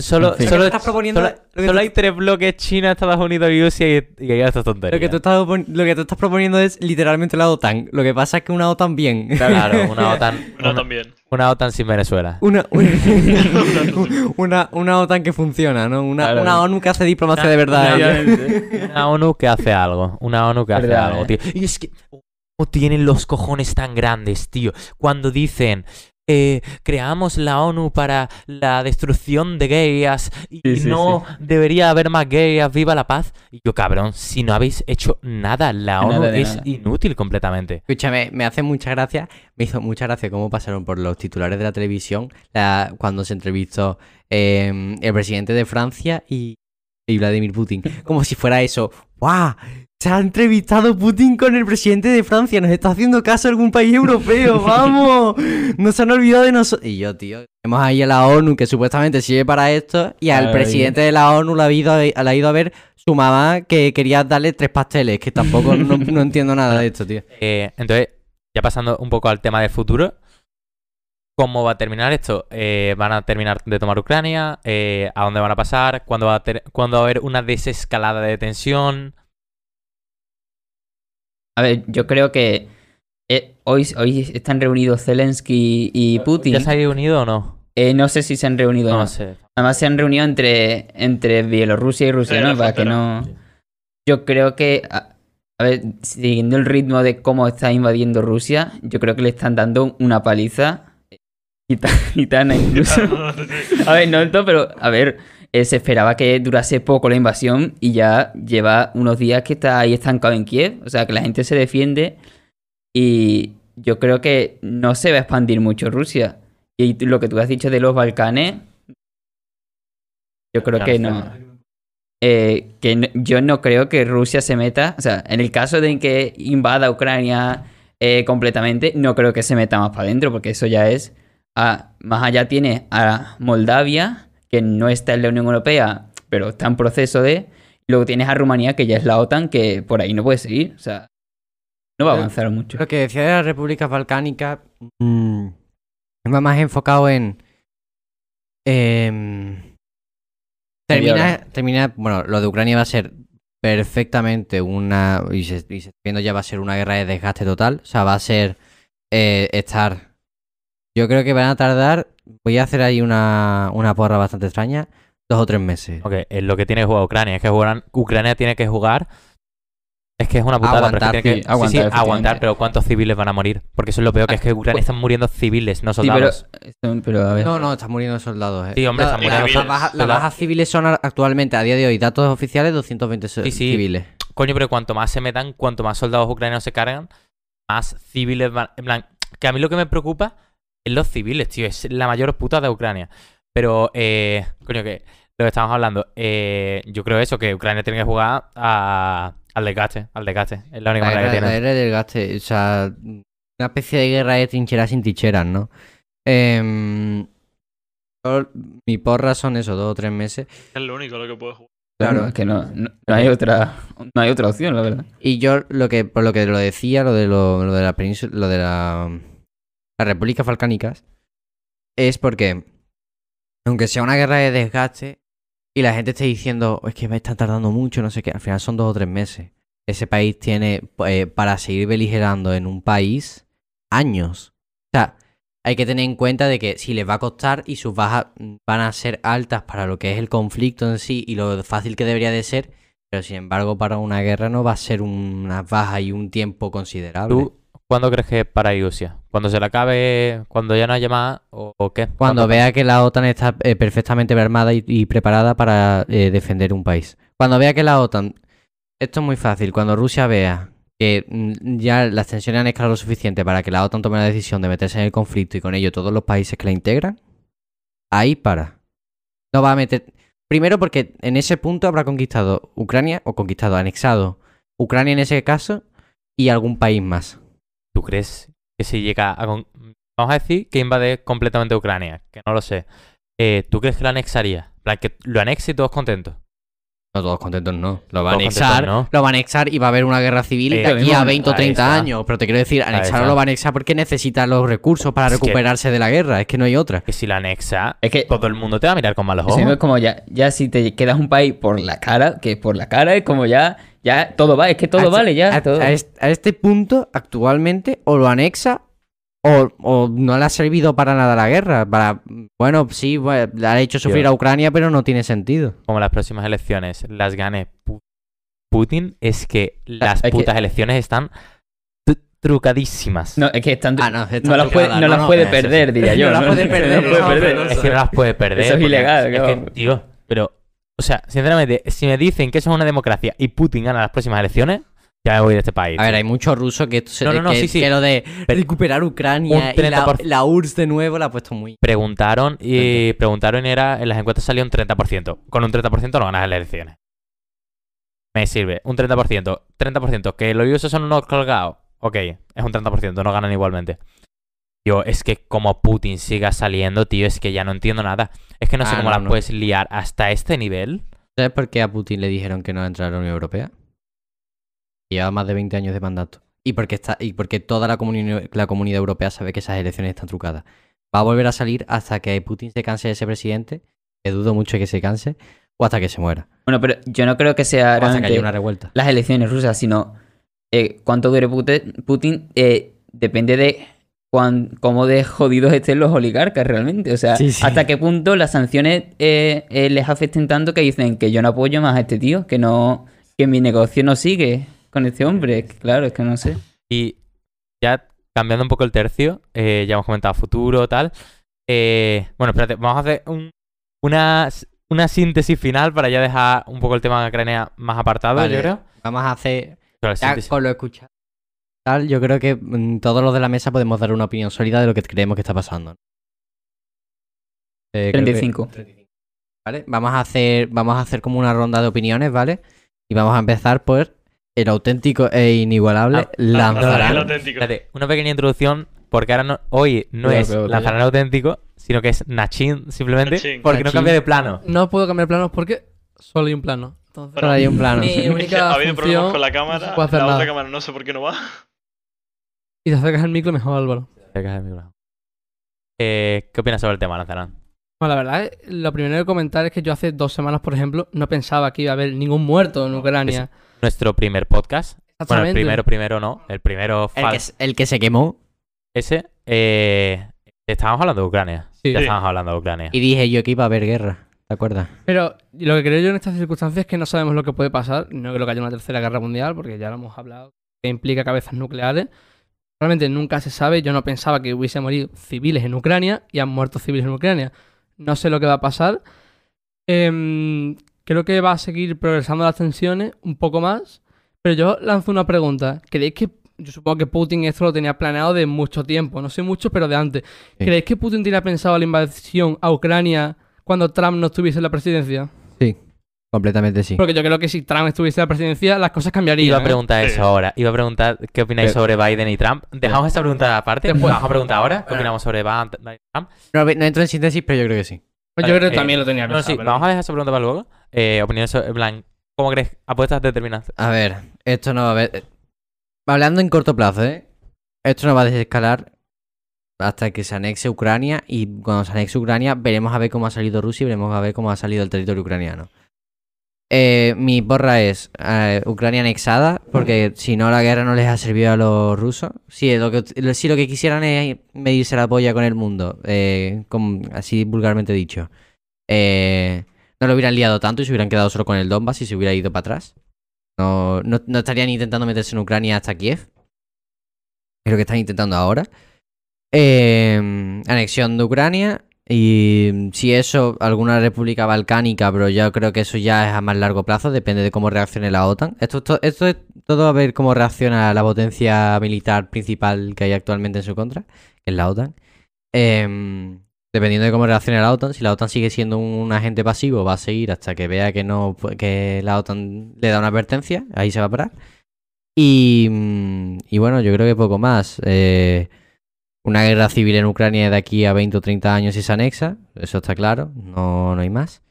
Solo, Sí. Solo, estás proponiendo- solo- hay tres bloques, China, Estados Unidos y Rusia, y, y hay estas tonterías. Lo que, tú estás, opon- lo que tú estás proponiendo es literalmente la OTAN. Lo que pasa es que una OTAN bien. Claro, una OTAN, una, también. una OTAN sin Venezuela. Una, una, una, una OTAN que funciona, ¿no? Una, Claro. una ONU que hace diplomacia de verdad. Obviamente. Una ONU que hace algo. Una ONU que hace Verdad, algo, eh. tío. Y es que ¿Cómo tienen los cojones tan grandes, tío? Cuando dicen, eh, creamos la ONU para la destrucción de gayas y Sí, sí, no debería haber más gayas, viva la paz. Y yo, cabrón, si no habéis hecho nada, la ONU Nada es nada. inútil completamente. Escúchame, me hace mucha gracia, me hizo mucha gracia cómo pasaron por los titulares de la televisión la- cuando se entrevistó eh, el presidente de Francia y, y Vladimir Putin. Como si fuera eso. ¡Guau! Se ha entrevistado Putin con el presidente de Francia. Nos está haciendo caso algún país europeo. ¡Vamos! No se han olvidado de nosotros. Y yo, tío, tenemos ahí a la ONU que supuestamente sirve para esto. Y al Ay. presidente de la ONU le ha ido, a- le ha ido a ver su mamá que quería darle tres pasteles. Que tampoco no, no entiendo nada de esto, tío. Eh, entonces, ya pasando un poco al tema de futuro, ¿cómo va a terminar esto? Eh, ¿Van a terminar de tomar Ucrania? Eh, ¿A dónde van a pasar? ¿Cuándo va a, ter- cuándo va a haber una desescalada de tensión? A ver, yo creo que eh, hoy, hoy están reunidos Zelensky y Putin. ¿Ya se ha unido o no? Eh, no sé si se han reunido. o No no. sé. Además se han reunido entre, entre Bielorrusia y Rusia, Sí, ¿no? Para que no... Yo creo que, a, a ver, siguiendo el ritmo de cómo está invadiendo Rusia, yo creo que le están dando una paliza gitana incluso. A ver, no tanto, pero a ver, eh, se esperaba que durase poco la invasión y ya lleva unos días que está ahí estancado en Kiev. O sea, que la gente se defiende y yo creo que no se va a expandir mucho Rusia. Y lo que tú has dicho de los Balcanes, yo creo que no. Eh, que no- yo no creo que Rusia se meta. O sea, en el caso de que invada Ucrania eh, completamente, no creo que se meta más para adentro, porque eso ya es. A- más allá tiene a Moldavia, que no está en la Unión Europea, pero está en proceso de. y Luego tienes a Rumanía, que ya es la OTAN, que por ahí no puede seguir. O sea, no va a avanzar mucho. Lo que decía de las repúblicas balcánicas mm, va más enfocado en. Media termina, termina. Bueno, lo de Ucrania va a ser perfectamente una. Y se, y se está viendo ya va a ser una guerra de desgaste total. O sea, va a ser eh, estar. Yo creo que van a tardar. Voy a hacer ahí una, una porra bastante extraña. Dos o tres meses. Ok, es lo que tiene que jugar Ucrania. Es que jugarán- Ucrania tiene que jugar. Es que es una putada, pero es que Aguantar, tiene que sí, sí, sí, aguantar, aguantar, pero ¿cuántos civiles van a morir? Porque eso es lo peor, que es que Ucrania están muriendo civiles, no Sí, pero, soldados. pero a ver. No, no, están muriendo soldados. eh. Sí, hombre, La- están la- muriendo Las civiles. bajas, las Soldados. bajas civiles son actualmente, a día de hoy, datos oficiales, 220 so- Sí, sí. civiles. Coño, pero cuanto más se metan, cuanto más soldados ucranianos se cargan, más civiles van. En plan, que a mí lo que me preocupa es los civiles, tío. Es la mayor puta de Ucrania. Pero, eh, coño, que lo que estamos hablando, eh, yo creo eso, que Ucrania tiene que jugar a- al desgaste, al desgaste. Es la única La manera guerra, que la tiene. guerra del gaste, o sea, una especie de guerra de trincheras sin trincheras, ¿no? Yo- mi porra son eso, dos o tres meses. Es lo único lo que puede jugar. Claro, es que no, no, no hay otra, no hay otra opción, la verdad. Y yo lo que, por lo que lo decía, lo de lo, lo de la península, lo de la, las repúblicas balcánicas, es porque, aunque sea una guerra de desgaste, y la gente esté diciendo, es que me está tardando mucho, no sé qué, al final son dos o tres meses. Ese país tiene, eh, para seguir beligerando en un país, años. O sea, hay que tener en cuenta de que si les va a costar y sus bajas van a ser altas para lo que es el conflicto en sí y lo fácil que debería de ser, pero sin embargo para una guerra no va a ser una baja y un tiempo considerable. ¿Tú cuándo crees que para Rusia? ¿Cuando se le acabe, cuando ya no haya más o, o qué? Cuando vea que la OTAN está eh, perfectamente armada y, y preparada para eh, defender un país. Cuando vea que la OTAN... Esto es muy fácil. Cuando Rusia vea que mm, ya las tensiones han escalado lo suficiente para que la OTAN tome la decisión de meterse en el conflicto y con ello todos los países que la integran, ahí para. No va a meter... Primero porque en ese punto habrá conquistado Ucrania, o conquistado, anexado Ucrania en ese caso, y algún país más. ¿Tú crees que si llega a... con- Vamos a decir que invade completamente Ucrania, que no lo sé. Eh, ¿Tú crees que lo anexaría? Que lo anexe y todos contentos. No, todos contentos no. Lo va a anexar, no. lo va a anexar y va a haber una guerra civil Eh, de aquí a 20 o ahí 30 está. años. Pero te quiero decir, anexarlo lo va a anexar porque necesita los recursos para Es que- recuperarse de la guerra. Es que no hay otra. Que si lo anexa, Es que todo el mundo te va a mirar con malos ojos. es como ya, ya si te quedas un país por la cara, que por la cara es como ya, ya todo va, es que todo A- vale ya. A, todo. a est- a este punto, actualmente, o lo anexa o, o no le ha servido para nada la guerra. Para, bueno, sí, bueno, le ha hecho sufrir a Ucrania, pero no tiene sentido. Como las próximas elecciones las gane Pu- Putin, es que las es que- putas elecciones están trucadísimas. No, es que están. Ah, no, no las puede, trucada, no no, las no, puede eso perder, diría yo. No las puede perder, es que no las puede perder. Eso es ilegal, Es claro. que, tío, pero, o sea, sinceramente, si me dicen que eso es una democracia y Putin gana las próximas elecciones, ya me voy de este país. A ver, hay muchos rusos que, esto se- No, no, no, que, sí, sí. que lo de recuperar Ucrania y la, 30%. la URSS de nuevo la ha puesto muy... Preguntaron y preguntaron y era, en las encuestas salió un 30%. Con un 30% no ganas las elecciones. Me sirve. Un 30%. 30%. Que los rusos son unos colgados. Ok, es un 30%, no ganan igualmente. Yo, es que como Putin siga saliendo, tío, es que ya no entiendo nada. Es que no sé Ah, cómo no, la no. puedes liar hasta este nivel. ¿Sabes por qué a Putin le dijeron que no entrara a la Unión Europea? Lleva más de 20 años de mandato. Y porque, está, y porque toda la, comuni- la comunidad europea sabe que esas elecciones están trucadas. Va a volver a salir hasta que Putin se canse de ese presidente, que dudo mucho que se canse, o hasta que se muera. Bueno, pero yo no creo que sea O hasta que haya una revuelta. las elecciones rusas, sino eh, cuánto dure Pute- Putin eh, depende de cuán, cómo de jodidos estén los oligarcas realmente. O sea, Sí, sí. hasta qué punto las sanciones eh, eh, les afecten tanto que dicen que yo no apoyo más a este tío, que no que mi negocio no sigue con este hombre. Claro, es que no sé. Y ya cambiando un poco el tercio, eh, ya hemos comentado futuro, tal. Eh, bueno, espérate, vamos a hacer un- una, una síntesis final para ya dejar un poco el tema de Ucrania más apartado, Vale. yo creo. Vamos a hacer Ya con lo escuchado. Tal, yo creo que mm, todos los de la mesa podemos dar una opinión sólida de lo que creemos que está pasando. Eh, creo que- 35. ¿Vale? Vamos a hacer, vamos a hacer como una ronda de opiniones, ¿vale? Y vamos a empezar por el auténtico e inigualable Ah, El Lanzarán. auténtico. Espérate, una pequeña introducción, porque ahora no, hoy no es Lanzarán auténtico, sino que es Nachin simplemente, Nachin. porque no cambia de plano. No puedo cambiar planos porque solo hay un plano. Entonces, Solo hay un plano. Mi única ha habido problemas con la no cámara. la nada. otra cámara no sé por qué no va. Y te acercas al micro mejor, Álvaro. Cerca del micrófono. Eh, ¿Qué opinas sobre el tema, Lanzarán? Bueno, la verdad, lo primero que comentar es que yo hace dos semanas, por ejemplo, no pensaba que iba a haber ningún muerto en Ucrania. Nuestro primer podcast. Bueno, el primero, primero no. El primero El que, el que se quemó. ese. Eh, estábamos hablando de Ucrania. Sí. Ya estábamos hablando de Ucrania. Y dije yo que iba a haber guerra. ¿Te acuerdas? Pero lo que creo yo en estas circunstancias es que no sabemos lo que puede pasar. No creo que haya una tercera guerra mundial, porque ya lo hemos hablado, que implica cabezas nucleares. Realmente nunca se sabe. Yo no pensaba que hubiese morido civiles en Ucrania y han muerto civiles en Ucrania. No sé lo que va a pasar. Em, creo que va a seguir progresando las tensiones un poco más. Pero yo lanzo una pregunta. ¿Creéis que yo supongo que Putin esto lo tenía planeado de mucho tiempo, no sé mucho, pero de antes. Sí. ¿Creéis que Putin tenía pensado la invasión a Ucrania cuando Trump no estuviese en la presidencia? Completamente sí. Porque yo creo que si Trump estuviese en la presidencia, las cosas cambiarían. Iba a ¿eh? preguntar eso ahora. Iba a preguntar qué opináis Pero- sobre Biden y Trump. Dejamos esa pregunta aparte. Después. Vamos a preguntar ahora. ¿Qué Bueno. opinamos sobre Biden y Trump? No, no entro en síntesis, pero yo creo que sí. Pues Vale, yo creo que eh, también lo tenía No, pensado. sí, pero- vamos a dejar esa pregunta para luego. Eh, opiniones sobre, plan, ¿cómo crees? Apuestas determinantes. A ver, esto no va a haber. Hablando en corto plazo, ¿eh? Esto no va a desescalar hasta que se anexe Ucrania. Y cuando se anexe Ucrania, veremos a ver cómo ha salido Rusia y veremos a ver cómo ha salido el territorio ucraniano. Eh, mi porra es eh, Ucrania anexada, porque si no, la guerra no les ha servido a los rusos. Si lo que, si lo que quisieran es medirse la polla con el mundo, eh, así vulgarmente dicho, eh, no lo hubieran liado tanto y se hubieran quedado solo con el Donbass y se hubiera ido para atrás. No, no, no estarían intentando meterse en Ucrania hasta Kiev. Es lo que están intentando ahora. Eh, anexión de Ucrania. Y si eso, alguna república balcánica, pero yo creo que eso ya es a más largo plazo, depende de cómo reaccione la OTAN. Esto, esto, es todo a ver cómo reacciona la potencia militar principal que hay actualmente en su contra, que es la OTAN. Eh, dependiendo de cómo reaccione la OTAN, si la OTAN sigue siendo un agente pasivo, va a seguir hasta que vea que no que la OTAN le da una advertencia, ahí se va a parar. Y, mm, y bueno, yo creo que poco más. Eh, una guerra civil en Ucrania de aquí a 20 o 30 años si se anexa, eso está claro, no, no hay más.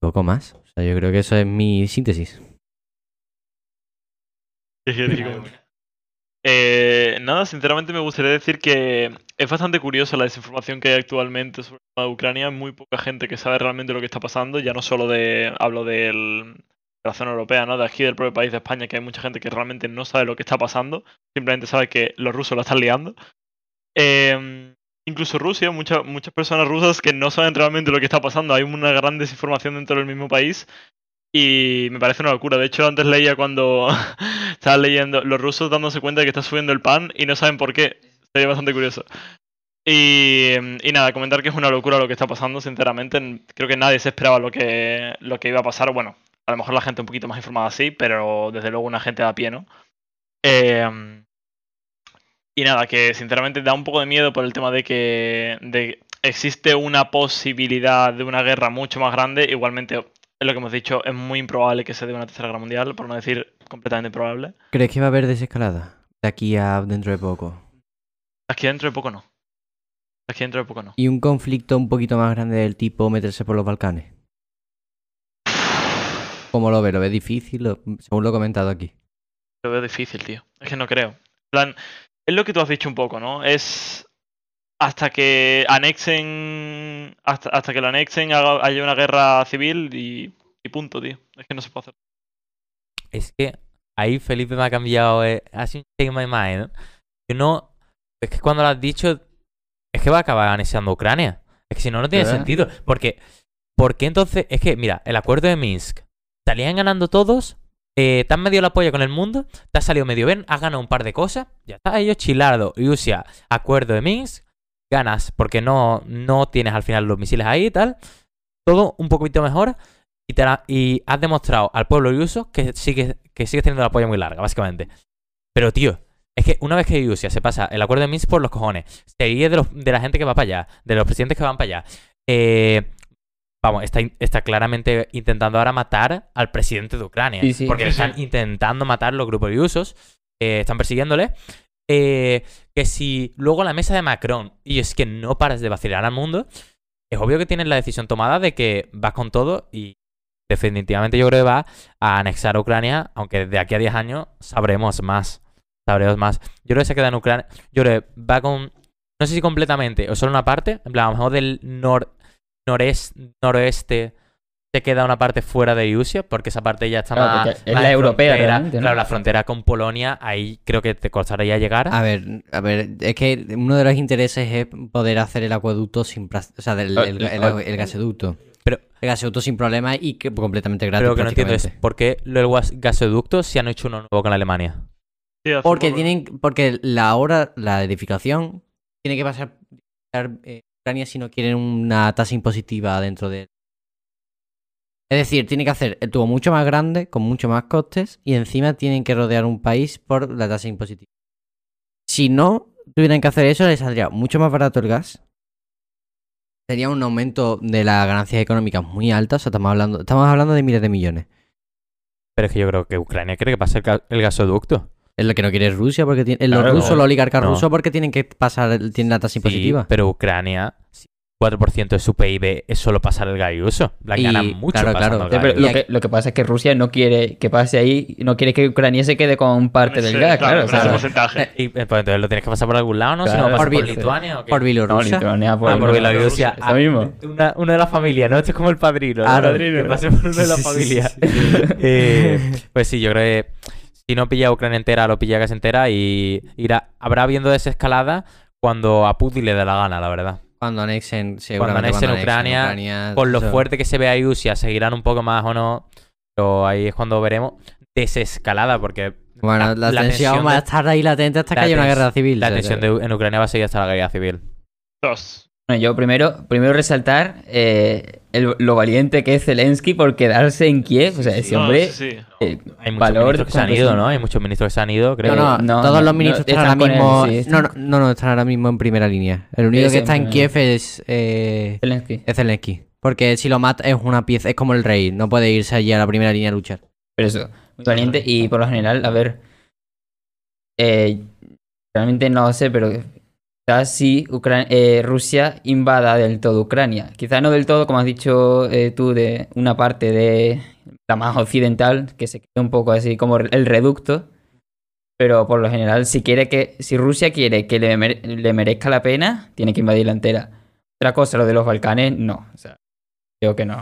Poco más. O sea, yo creo que eso es mi síntesis. Eh, nada, sinceramente me gustaría decir que es bastante curiosa la desinformación que hay actualmente sobre Ucrania. Muy poca gente que sabe realmente lo que está pasando. Ya no solo de. Hablo de la zona europea, ¿no? De aquí del propio país de España, que hay mucha gente que realmente no sabe lo que está pasando. Simplemente sabe que los rusos la están liando. Eh, incluso Rusia, muchas muchas personas rusas que no saben realmente lo que está pasando. Hay una gran desinformación dentro del mismo país. Y me parece una locura. De hecho, antes leía cuando estaba leyendo los rusos dándose cuenta de que está subiendo el pan y no saben por qué. Sería bastante curioso. Y, y nada, comentar que es una locura lo que está pasando, sinceramente. Creo que nadie se esperaba lo que, lo que iba a pasar. Bueno, a lo mejor la gente un poquito más informada sí, pero desde luego una gente a pie, ¿no? Eh, y nada, que sinceramente da un poco de miedo por el tema de que de, existe una posibilidad de una guerra mucho más grande. Igualmente, es lo que hemos dicho, es muy improbable que se dé una tercera guerra mundial, por no decir completamente improbable. ¿Crees que va a haber desescalada? De aquí a dentro de poco. Aquí dentro de poco no. Aquí dentro de poco no. Y un conflicto un poquito más grande del tipo meterse por los Balcanes. ¿Cómo lo ves? ¿Lo ves difícil? Según lo he comentado aquí. Lo veo difícil, tío. Es que no creo. En plan, es lo que tú has dicho un poco, ¿no? Es hasta que anexen. Hasta, hasta que lo anexen, haga- haya una guerra civil y, y punto, tío. Es que no se puede hacer. Es que ahí Felipe me ha cambiado. Eh, ha sido un change my mind. Yo no. Es que cuando lo has dicho. Es que va a acabar anexando Ucrania. Es que si no, no tiene sentido. Porque. ¿Por qué entonces? Es que, mira, el acuerdo de Minsk. Salían ganando todos. Eh, te han medio la polla con el mundo. Te has salido medio bien. Has ganado un par de cosas. Ya está, ellos chilardo. Rusia, acuerdo de Minsk. Ganas porque no, no tienes al final los misiles ahí y tal. Todo un poquito mejor. Y, te la- y has demostrado al pueblo ruso que sigue, que sigues teniendo la polla muy larga, básicamente. Pero, tío, es que una vez que Rusia se pasa el acuerdo de Minsk por los cojones, se ríe de, de la gente que va para allá, de los presidentes que van para allá. eh, vamos, está, claramente intentando ahora matar al presidente de Ucrania. Sí, sí. porque Sí, sí. están intentando matar los grupos rusos, eh, están persiguiéndole. eh, que si luego la mesa de Macron, y es que no paras de vacilar al mundo, es obvio que tienes la decisión tomada de que vas con todo y definitivamente yo creo que va a anexar Ucrania, aunque de aquí a 10 años sabremos más. Sabremos más. Yo creo que se queda en Ucrania. Yo creo que va con. No sé si completamente o solo una parte. En plan, a lo mejor del nor, noreste, noroeste se queda una parte fuera de Rusia, porque esa parte ya está Claro, más. es más la europea frontera. realmente, ¿no? Claro, la frontera con Polonia, ahí creo que te costaría llegar. A ver, a ver, es que uno de los intereses es poder hacer el acueducto sin... O sea, del- el, el- el- el gasoducto. Pero- el gasoducto sin problemas y que completamente gratis. Pero lo que no entiendo es por qué lo del gas- gasoducto si han hecho uno nuevo con Alemania. Sí, Porque tienen, porque la hora, la edificación tiene que pasar eh, Ucrania si no quieren una tasa impositiva dentro de. Es decir, tiene que hacer el tubo mucho más grande, con mucho más costes, y encima tienen que rodear un país por la tasa impositiva. Si no tuvieran que hacer eso, les saldría mucho más barato el gas. Sería un aumento de las ganancias económicas muy altas. O sea, estamos hablando, estamos hablando de miles de millones. Pero es que yo creo que Ucrania quiere que pase el, el gasoducto. Es lo que no quiere Rusia porque tiene, los Claro, rusos, no. los oligarcas No. rusos porque tienen que pasar, tienen la tasa Sí, impositiva. pero Ucrania, si 4% de su PIB es solo pasar el gas ruso. La ganan mucho claro, claro. Sí, pero lo, que, lo que pasa es que Rusia no quiere que pase ahí, no quiere que Ucrania se quede con parte del Sí, gas, claro. o con ese sea, porcentaje. Y eh, pues entonces lo tienes que pasar por algún lado, ¿no? si Claro, no por por Lituania o qué? Por no, Bielorrusia. Lituania, por Ah, por Bielorrusia. Esto mismo. Una, uno de la familia, ¿no? Este es como el padrino. ¿no? Claro. Que pase por uno de la familia. Eh, pues sí, yo creo que si no pilla Ucrania entera, lo pilla casi entera y irá, habrá habiendo desescalada cuando a Putin le dé la gana, la verdad. Cuando anexen, seguramente anexen cuando Ucrania, Ucrania, Con lo fuerte que se ve a Rusia, seguirán un poco más o no. Pero ahí es cuando veremos desescalada, porque Bueno, la, tensión va a estar ahí latente hasta que haya una guerra civil. la tensión de- en Ucrania va a seguir hasta la guerra civil. Dos. Bueno, yo primero, primero resaltar eh, el- lo valiente que es Zelensky por quedarse en Kiev. O sea, ese hombre. sí, sí. eh, Hay muchos valor ministros que se han ido. ¿no? Hay muchos ministros que se han ido, creo. No, no, no, todos no, los no, ministros están están ahora él, mismo. sí, están- no, no, no, están ahora mismo en primera línea. El único Sí, que está en Kiev es, eh, Zelensky. es Zelensky. Porque si lo mata es una pieza, es como el rey, no puede irse allí a la primera línea a luchar. Pero eso, muy valiente. Y por lo general, a ver. eh, realmente no sé, pero si eh, Rusia invada del todo Ucrania. Quizás no del todo, como has dicho eh, tú, de una parte de la más occidental, que se quede un poco así como el reducto. Pero por lo general, si quiere que, si Rusia quiere que le, mere- le merezca la pena, tiene que invadirla entera. Otra cosa, lo de los Balcanes, no. O sea, creo que no.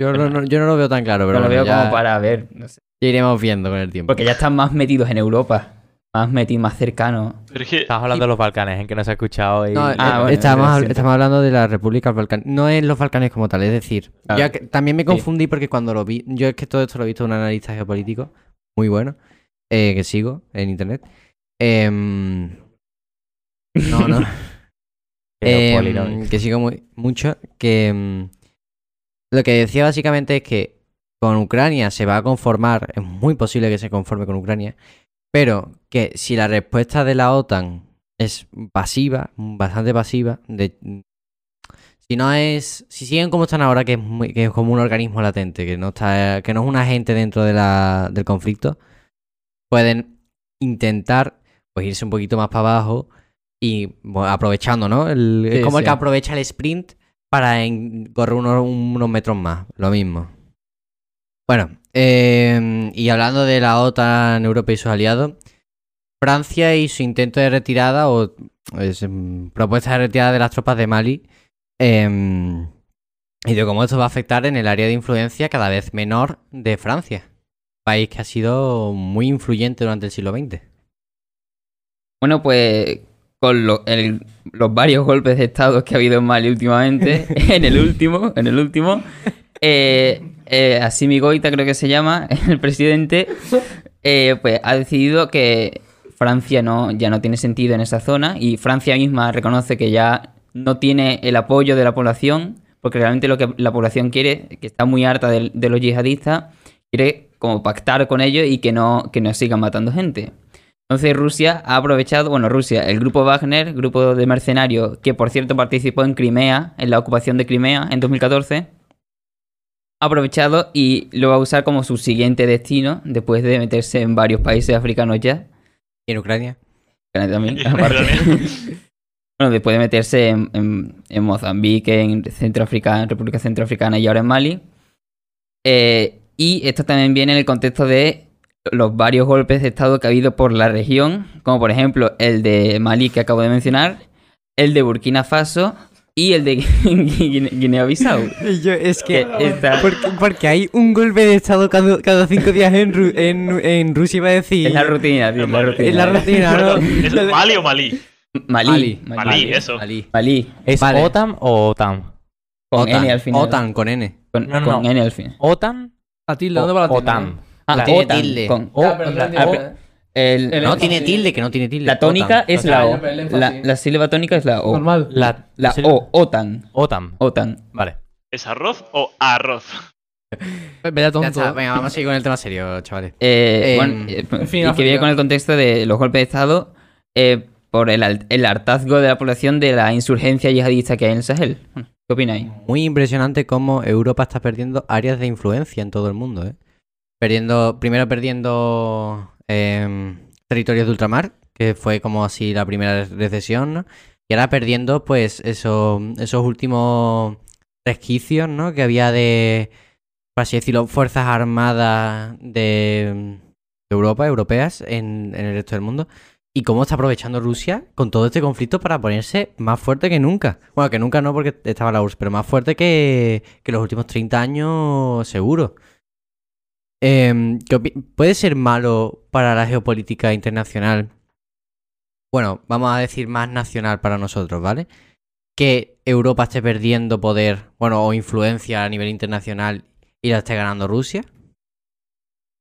Yo no, no- yo no lo veo tan claro, pero Pero lo veo ya, como para ver, no sé. ya iremos viendo con el tiempo. Porque ya están más metidos en Europa. Más metido, más cercano. Pero es que. Estamos hablando de los Balcanes, en que no se ha escuchado. Y... No, Ah, eh, bueno, estamos hablando de la República Balcán. No es los Balcanes como tal, es decir, Claro. que- también me confundí porque cuando lo vi, yo es que todo esto lo he visto de un analista geopolítico muy bueno, eh, que sigo en internet. Em, no, no. Em, que sigo muy, mucho, que em, lo que decía básicamente es que con Ucrania se va a conformar, es muy posible que se conforme con Ucrania, pero que si la respuesta de la OTAN es pasiva, bastante pasiva, de, si no es, si siguen como están ahora, que es, muy- que es como un organismo latente, que no está, que no es un agente dentro de la, del conflicto, pueden intentar pues irse un poquito más para abajo y bueno, aprovechando, ¿no? El- es Sí, como el que aprovecha el sprint para en- correr unos, unos metros más, lo mismo. Bueno, eh, y hablando de la OTAN, Europa y sus aliados, Francia y su intento de retirada o es, em, propuesta de retirada de las tropas de Mali em, y de cómo esto va a afectar en el área de influencia cada vez menor de Francia, país que ha sido muy influyente durante el siglo XX. Bueno, pues con lo- el- los varios golpes de estado que ha habido en Mali últimamente, en el último, en el último, eh, eh, creo que se llama, el presidente, eh, pues ha decidido que Francia no, ya no tiene sentido en esa zona y Francia misma reconoce que ya no tiene el apoyo de la población, porque realmente lo que la población quiere, que está muy harta de, los yihadistas, quiere como pactar con ellos y que no, que no sigan matando gente. Entonces Rusia ha aprovechado, bueno, Rusia, el grupo Wagner, grupo de mercenarios que por cierto participó en Crimea, en la ocupación de Crimea en 2014, ha aprovechado y lo va a usar como su siguiente destino después de meterse en varios países africanos ya. ¿Y en Ucrania? También, bueno, después de meterse en, en- en Mozambique, en Centroafrica, en República Centroafricana y ahora en Mali. Eh, y esto también viene en el contexto de los varios golpes de Estado que ha habido por la región, como por ejemplo el de Mali que acabo de mencionar, el de Burkina Faso y el de Guine- Guinea-Bissau. es que está- porque, porque hay un golpe de estado cada, cada cinco días en, Ru- en, en Rusia, iba a decir. Es la rutina, tío, la rutina. Es la rutina, ¿no? ¿Es Mali o Malí? Malí. Malí, eso. Malí. Malí. ¿Es Vale. OTAN o OTAN? Con OTAN, N al final. OTAN con N. Con, No, no, con no. N al final. ¿OTAN La tilde, ¿dónde va la tilde? OTAN? Ah, tiene OTAN, tilde. con- O- Ah, la- el- El No énfasis. tiene tilde, que no tiene tilde. la tónica OTAN. es la O. énfasis. La, la sílaba tónica es la O. Normal. La, O, OTAN. OTAN. OTAN. Vale. ¿Es arroz o arroz? Venga, vamos a seguir con el tema serio, chavales. Eh, Em, bueno, eh, en fin, y que viene con el contexto de los golpes de Estado eh, por el, el hartazgo de la población de la insurgencia yihadista que hay en el Sahel. ¿Qué opináis? Muy impresionante cómo Europa está perdiendo áreas de influencia en todo el mundo, ¿eh? Perdiendo, primero perdiendo em, territorios de ultramar, que fue como así la primera recesión, ¿no? Y ahora perdiendo, pues, eso- esos últimos resquicios, ¿no? Que había de, por así decirlo, fuerzas armadas de, Europa, europeas, en, en el resto del mundo. Y cómo está aprovechando Rusia con todo este conflicto para ponerse más fuerte que nunca. Bueno, que nunca no porque estaba la URSS, pero más fuerte que, que los últimos 30 años seguro. Em, ¿qué opi- ¿Puede ser malo para la geopolítica internacional? Bueno, vamos a decir más nacional para nosotros, ¿vale? Que Europa esté perdiendo poder, bueno, o influencia a nivel internacional y la esté ganando Rusia.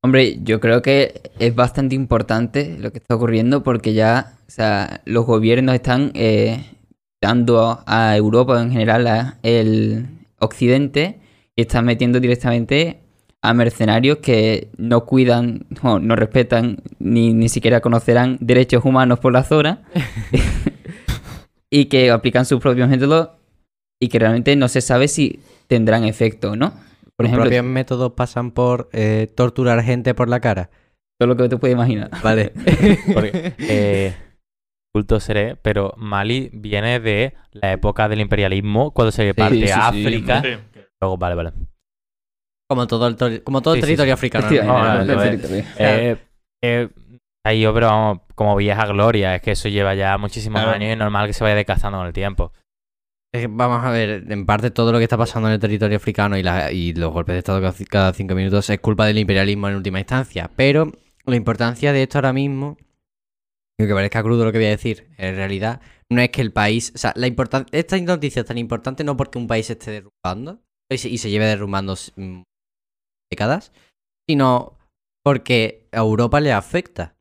Hombre, yo creo que es bastante importante lo que está ocurriendo porque ya, o sea, los gobiernos están eh, dando a Europa en general, a el occidente, y están metiendo directamente a mercenarios que no cuidan, no, no respetan, ni, ni siquiera conocerán derechos humanos por la zona, y que aplican sus propios métodos y que realmente no se sabe si tendrán efecto o no. Por Los ejemplo, propios métodos pasan por eh, torturar gente por la cara. todo lo que te puedes imaginar. Vale. Porque, eh, culto seré, pero Mali viene de la época del imperialismo, cuando se parte sí, sí, África. Sí. Luego, vale, vale. Como todo el, como todo el Sí, territorio sí. africano. Hostia, ¿no? no, eh. Eh, eh, ahí yo, pero vamos, como vieja gloria, es que eso lleva ya muchísimos Claro. años y es normal que se vaya desgastando con el tiempo. Es que vamos a ver, en parte todo lo que está pasando en el territorio africano y, la- y los golpes de Estado cada ci- cada cinco minutos es culpa del imperialismo en última instancia. Pero la importancia de esto ahora mismo Aunque parezca crudo lo que voy a decir, en realidad no es que el país. O sea, la importan- esta noticia es tan importante no porque un país se esté derrumbando y se, y se lleve derrumbando mm, décadas, sino porque a Europa le afecta.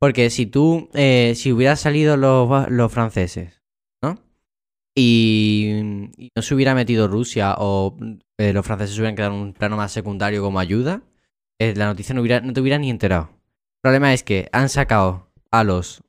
Porque si tú, eh, si hubieran salido los, los franceses, ¿no? Y, no se hubiera metido Rusia o eh, los franceses hubieran quedado en un plano más secundario como ayuda, eh, la noticia no, hubiera, no te hubiera ni enterado. El problema es que han sacado a los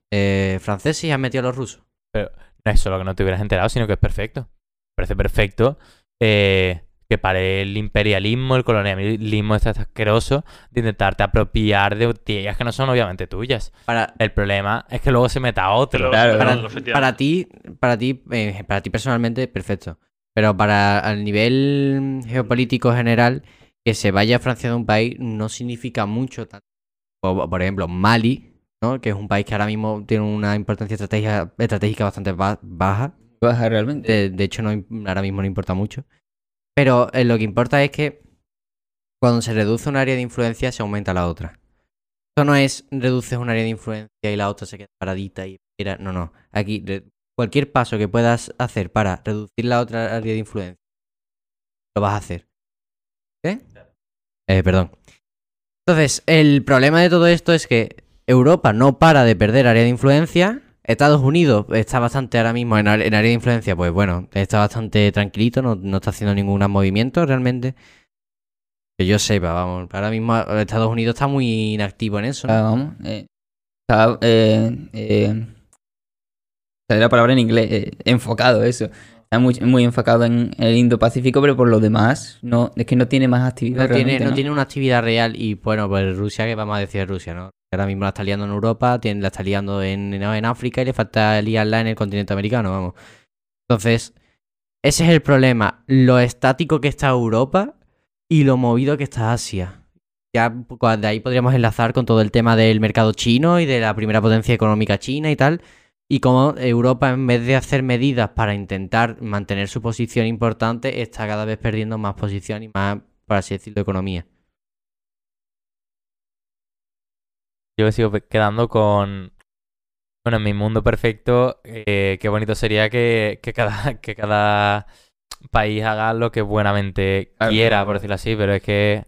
franceses y han metido a los rusos. No es solo que no te hubieras enterado, sino que es perfecto. Parece perfecto eh, que para el imperialismo, el colonialismo este asqueroso de intentarte apropiar de tierras que no son obviamente tuyas. Para, El problema es que luego se meta otro. Pero- Claro, pero para, ti, para ti, eh, para ti personalmente, perfecto. Pero para el nivel geopolítico general, que se vaya Francia de un país no significa mucho. tanto. Por, ejemplo, Mali, ¿no? que es un país que ahora mismo tiene una importancia estratégica, estratégica bastante ba- baja. Baja realmente. De, de hecho, no, ahora mismo no importa mucho. Pero eh, lo que importa es que cuando se reduce un área de influencia, se aumenta la otra. Esto no es reduces un área de influencia y la otra se queda paradita y espera. No, no. Aquí, cualquier paso que puedas hacer para reducir la otra área de influencia, lo vas a hacer. ¿Qué? Eh, perdón. Entonces, el problema de todo esto es que Europa no para de perder área de influencia. Estados Unidos está bastante ahora mismo en, área- en área de influencia, pues bueno, está bastante tranquilito, no, no está haciendo ningún movimiento realmente. Que yo sepa, vamos. Ahora mismo Estados Unidos está muy inactivo en eso. ¿no? Ah, vamos. Eh, está, eh, eh, sale la palabra en inglés, eh, enfocado, eso. Está muy, muy enfocado en el Indo-Pacífico, pero por lo demás, no, es que no tiene más actividad. No tiene, no ¿no? tiene una actividad real y bueno, pues Rusia, que vamos a decir de Rusia, ¿no? Ahora mismo la está liando en Europa, tiene, la está liando en, en, África y le falta liarla en el continente americano, vamos. Entonces, ese es el problema, lo estático que está Europa y lo movido que está Asia. Ya pues, de ahí podríamos enlazar con todo el tema del mercado chino y de la primera potencia económica china y tal. Y como Europa, en vez de hacer medidas para intentar mantener su posición importante, está cada vez perdiendo más posición y más, por así decirlo, economía. Yo me sigo quedando con. Bueno, en mi mundo perfecto, eh, qué bonito sería que, que cada, que cada país haga lo que buenamente quiera, por decirlo así, pero es que.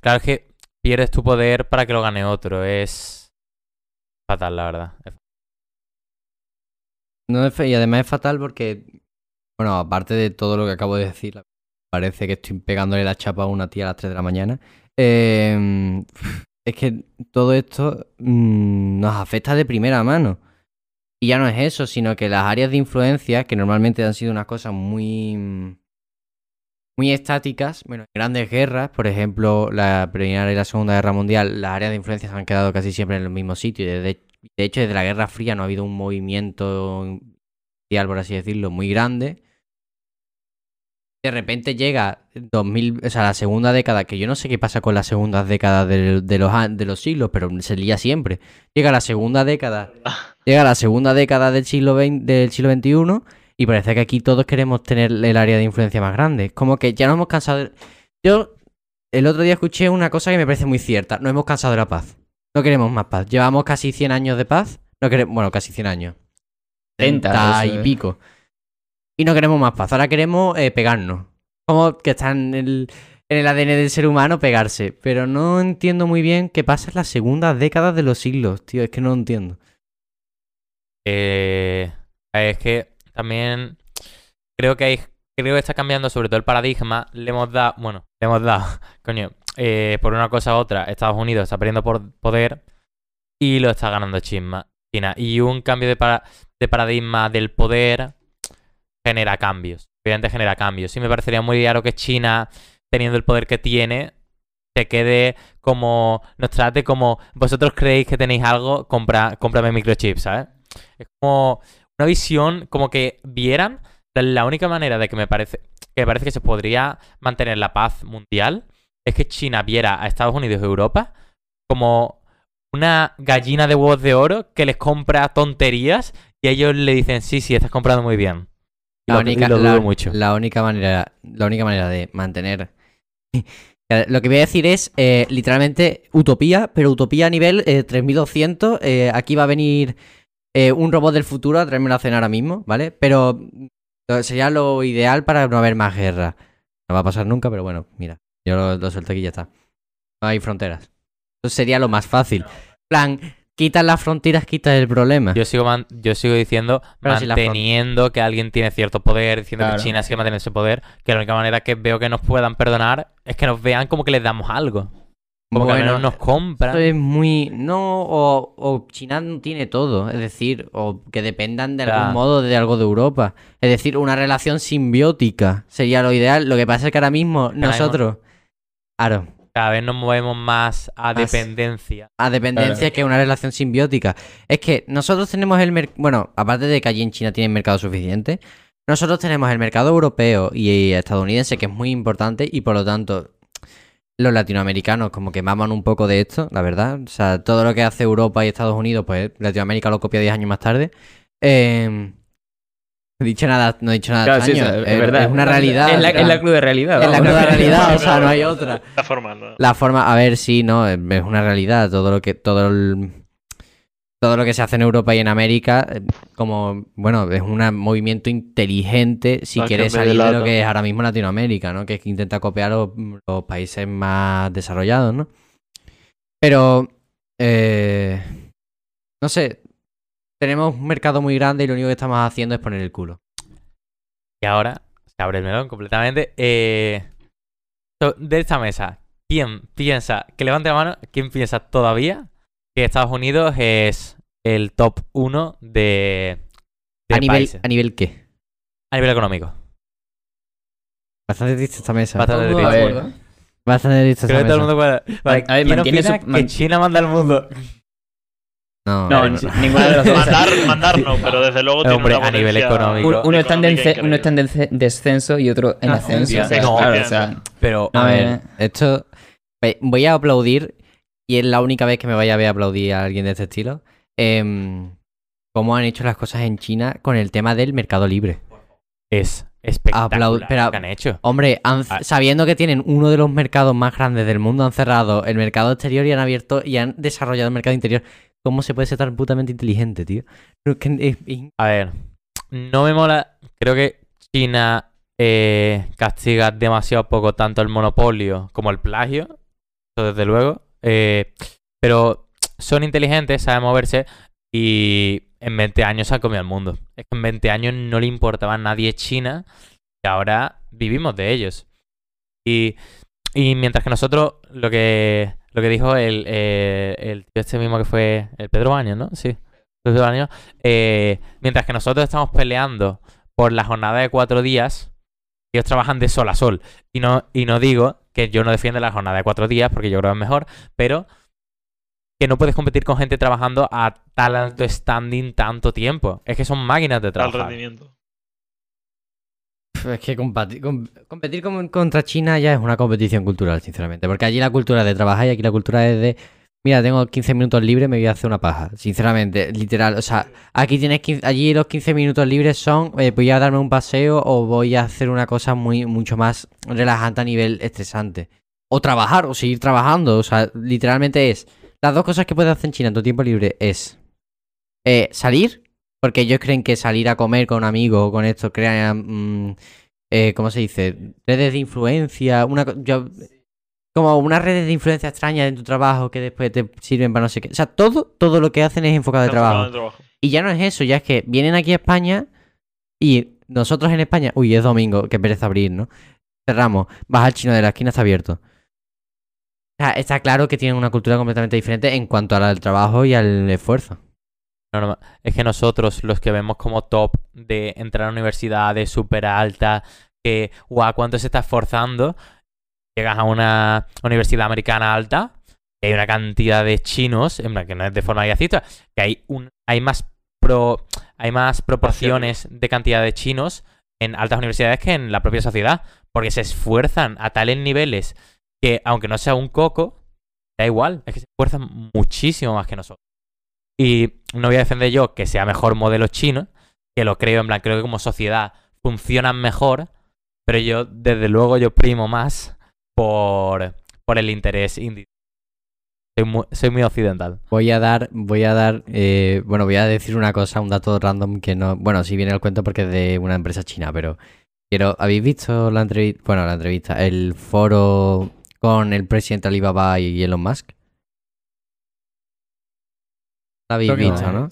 Claro, es que pierdes tu poder para que lo gane otro. Es fatal, la verdad. No y además es fatal porque, bueno, aparte de todo lo que acabo de decir, parece que estoy pegándole la chapa a una tía a las 3 de la mañana. eh, es que todo esto mm, nos afecta de primera mano. Y ya no es eso, sino que las áreas de influencia, que normalmente han sido unas cosas muy, muy estáticas, bueno, en grandes guerras, por ejemplo, la Primera y la Segunda Guerra Mundial, las áreas de influencia se han quedado casi siempre en el mismo sitio. De hecho, desde la Guerra Fría no ha habido un movimiento mundial, por así decirlo, muy grande. De repente llega 2000, o sea, la segunda década, que yo no sé qué pasa con las segundas décadas de, de los, de los siglos, pero se lía siempre. Llega la segunda década, llega la segunda década del siglo XX, del siglo XXI y parece que aquí todos queremos tener el área de influencia más grande. Como que ya nos hemos cansado. de- Yo el otro día escuché una cosa que me parece muy cierta. No hemos cansado de la paz. No queremos más paz. Llevamos casi 100 años de paz. No queremos, bueno, casi 100 años. 70, 70 eso y pico. Y no queremos más paz. Ahora queremos eh, pegarnos. Como que está en el, en el ADN del ser humano pegarse. Pero no entiendo muy bien qué pasa en las segundas décadas de los siglos, tío. Es que no lo entiendo. Eh, es que también creo que hay, creo que está cambiando sobre todo el paradigma. Le hemos dado, bueno, le hemos dado, coño, eh, por una cosa u otra, Estados Unidos está perdiendo por poder y lo está ganando China. Y un cambio de, para- de paradigma del poder genera cambios. Obviamente genera cambios. Sí me parecería muy raro que China, teniendo el poder que tiene, se quede como, nos trate como, vosotros creéis que tenéis algo, compra, cómprame microchips, ¿sabes? Es como una visión, como que vieran la, única manera de que me parece que me parece que se podría mantener la paz mundial es que China viera a Estados Unidos y Europa como una gallina de huevos de oro que les compra tonterías y ellos le dicen, sí, sí, estás comprando muy bien. La única, lo dudo la- mucho. la única manera, la única manera de mantener Lo que voy a decir es eh, literalmente utopía, pero utopía a nivel eh, 3200. eh, aquí va a venir eh, un robot del futuro a traerme a cenar ahora mismo, ¿vale? Pero sería lo ideal para no haber más guerra. No va a pasar nunca, pero bueno, mira, yo lo, lo suelto aquí y ya está. No hay fronteras. Eso sería lo más fácil. plan, quitas las fronteras, quitas el problema. Yo sigo, man- yo sigo diciendo, Pero si manteniendo que alguien tiene cierto poder, diciendo Claro. que China sigue manteniendo ese poder, que la única manera que veo que nos puedan perdonar es que nos vean como que les damos algo. Como que al Bueno, menos nos compran. Es muy. No, o, o China no tiene todo. Es decir, o que dependan de algún modo de algo de Europa. Es decir, una relación simbiótica sería lo ideal. Lo que pasa es que ahora mismo mismo- nosotros. Claro. Cada vez nos movemos más a Más. dependencia. A dependencia Claro. que una relación simbiótica. Es que nosotros tenemos el mercado. Bueno, aparte de que allí en China tienen mercado suficiente, nosotros tenemos el mercado europeo y estadounidense, que es muy importante, y por lo tanto, los latinoamericanos como que maman un poco de esto, la verdad. O sea, todo lo que hace Europa y Estados Unidos, pues Latinoamérica lo copia 10 años más tarde. Eh, he dicho nada, no he dicho nada Claro, sí, es es, verdad. es una realidad. Es la, o sea, es la cruda realidad. es la cruda realidad, o sea, no hay otra. La forma, ¿no? La forma, a ver, sí, no, es una realidad. Todo lo que, todo el- todo lo que se hace en Europa y en América, eh, como, bueno, es un movimiento inteligente si quieres salir de lo que es ahora mismo Latinoamérica, ¿no? Que es que intenta copiar los, los países más desarrollados, ¿no? Pero, eh, no sé, tenemos un mercado muy grande y lo único que estamos haciendo es poner el culo. Y ahora se abre el melón completamente. Eh, de esta mesa, ¿quién piensa, que levante la mano, quién piensa todavía que Estados Unidos es el top 1 de, de ¿A nivel, países? ¿A nivel qué? A nivel económico. Bastante triste esta mesa. Bastante triste. Bastante triste Creo esta que todo el mesa. mundo puede. Vale, A ver, ¿quién opina su- que China manda al mundo? No, No, no, ni- ninguna de las dos. Mandar, mandar no, pero desde luego tiene Hombre, una a nivel económico. Un- uno, está en económica dence- uno está en dence- descenso y otro en Ah, ascenso. Claro, o sea, Pero, A eh, ver, esto. Voy a aplaudir, y es la única vez que me vaya a ver aplaudir a alguien de este estilo. em, cómo han hecho las cosas en China con el tema del mercado libre. es espectacular Aplau- pero- lo que han hecho. Hombre, han- Ah. sabiendo que tienen uno de los mercados más grandes del mundo, han cerrado el mercado exterior y han abierto y han desarrollado el mercado interior. ¿Cómo se puede ser tan putamente inteligente, tío? A ver, no me mola. Creo que China eh, castiga demasiado poco tanto el monopolio como el plagio. Eso desde luego. Eh, pero son inteligentes, saben moverse. Y en 20 años se comido el mundo. Es que en 20 años no le importaba a nadie China. Y ahora vivimos de ellos. Y, y mientras que nosotros, lo que, lo que dijo el, eh, el tío este mismo que fue el Pedro Baños, ¿no? Sí. Pedro Baños, eh, mientras que nosotros estamos peleando por la jornada de cuatro días, ellos trabajan de sol a sol. Y no, y no digo que yo no defienda la jornada de cuatro días, porque yo creo que es mejor, pero que no puedes competir con gente trabajando a tal alto standing tanto tiempo. Es que son máquinas de al trabajar. rendimiento. Es que competir con- contra China ya es una competición cultural, sinceramente. Porque allí la cultura de trabajar y aquí la cultura es de. Mira, tengo 15 minutos libres, me voy a hacer una paja. Sinceramente, literal. O sea, aquí tienes 15 allí los 15 minutos libres son eh, voy a darme un paseo o voy a hacer una cosa muy mucho más relajante a nivel estresante. O trabajar, o seguir trabajando. O sea, literalmente es. Las dos cosas que puedes hacer en China en tu tiempo libre es eh, salir, porque ellos creen que salir a comer con amigos o con esto crea, mm, eh, ¿cómo se dice? Redes de influencia, una, yo- como unas redes de influencia extrañas en tu trabajo que después te sirven para no sé qué. O sea, todo, todo lo que hacen es enfocado de trabajo. Y ya no es eso, ya es que vienen aquí a España y nosotros en España, uy, es domingo, que pereza abrir, ¿no? Cerramos, vas al chino de la esquina, está abierto. O sea, está claro que tienen una cultura completamente diferente en cuanto al trabajo y al esfuerzo. No, no, es que nosotros, los que vemos como top de entrar a universidades súper altas, que, guau, cuánto se está esforzando, llegas a una universidad americana alta, y hay una cantidad de chinos, en plan, que no es de forma graciosa, que hay, un, hay, más pro, hay más proporciones de cantidad de chinos en altas universidades que en la propia sociedad, porque se esfuerzan a tales niveles que, aunque no sea un coco, da igual, es que se esfuerzan muchísimo más que nosotros. Y no voy a defender yo que sea mejor modelo chino, que lo creo, en plan, creo que como sociedad funcionan mejor, pero yo, desde luego, yo primo más por, por el interés indi- Soy muy, soy muy occidental. Voy a dar, voy a dar, eh, bueno, voy a decir una cosa, un dato random que no, bueno, sí viene al cuento porque es de una empresa china, pero quiero, ¿habéis visto la entrevista, bueno, la entrevista, el foro con el presidente Alibaba y Elon Musk? Lo habéis Creo visto, no.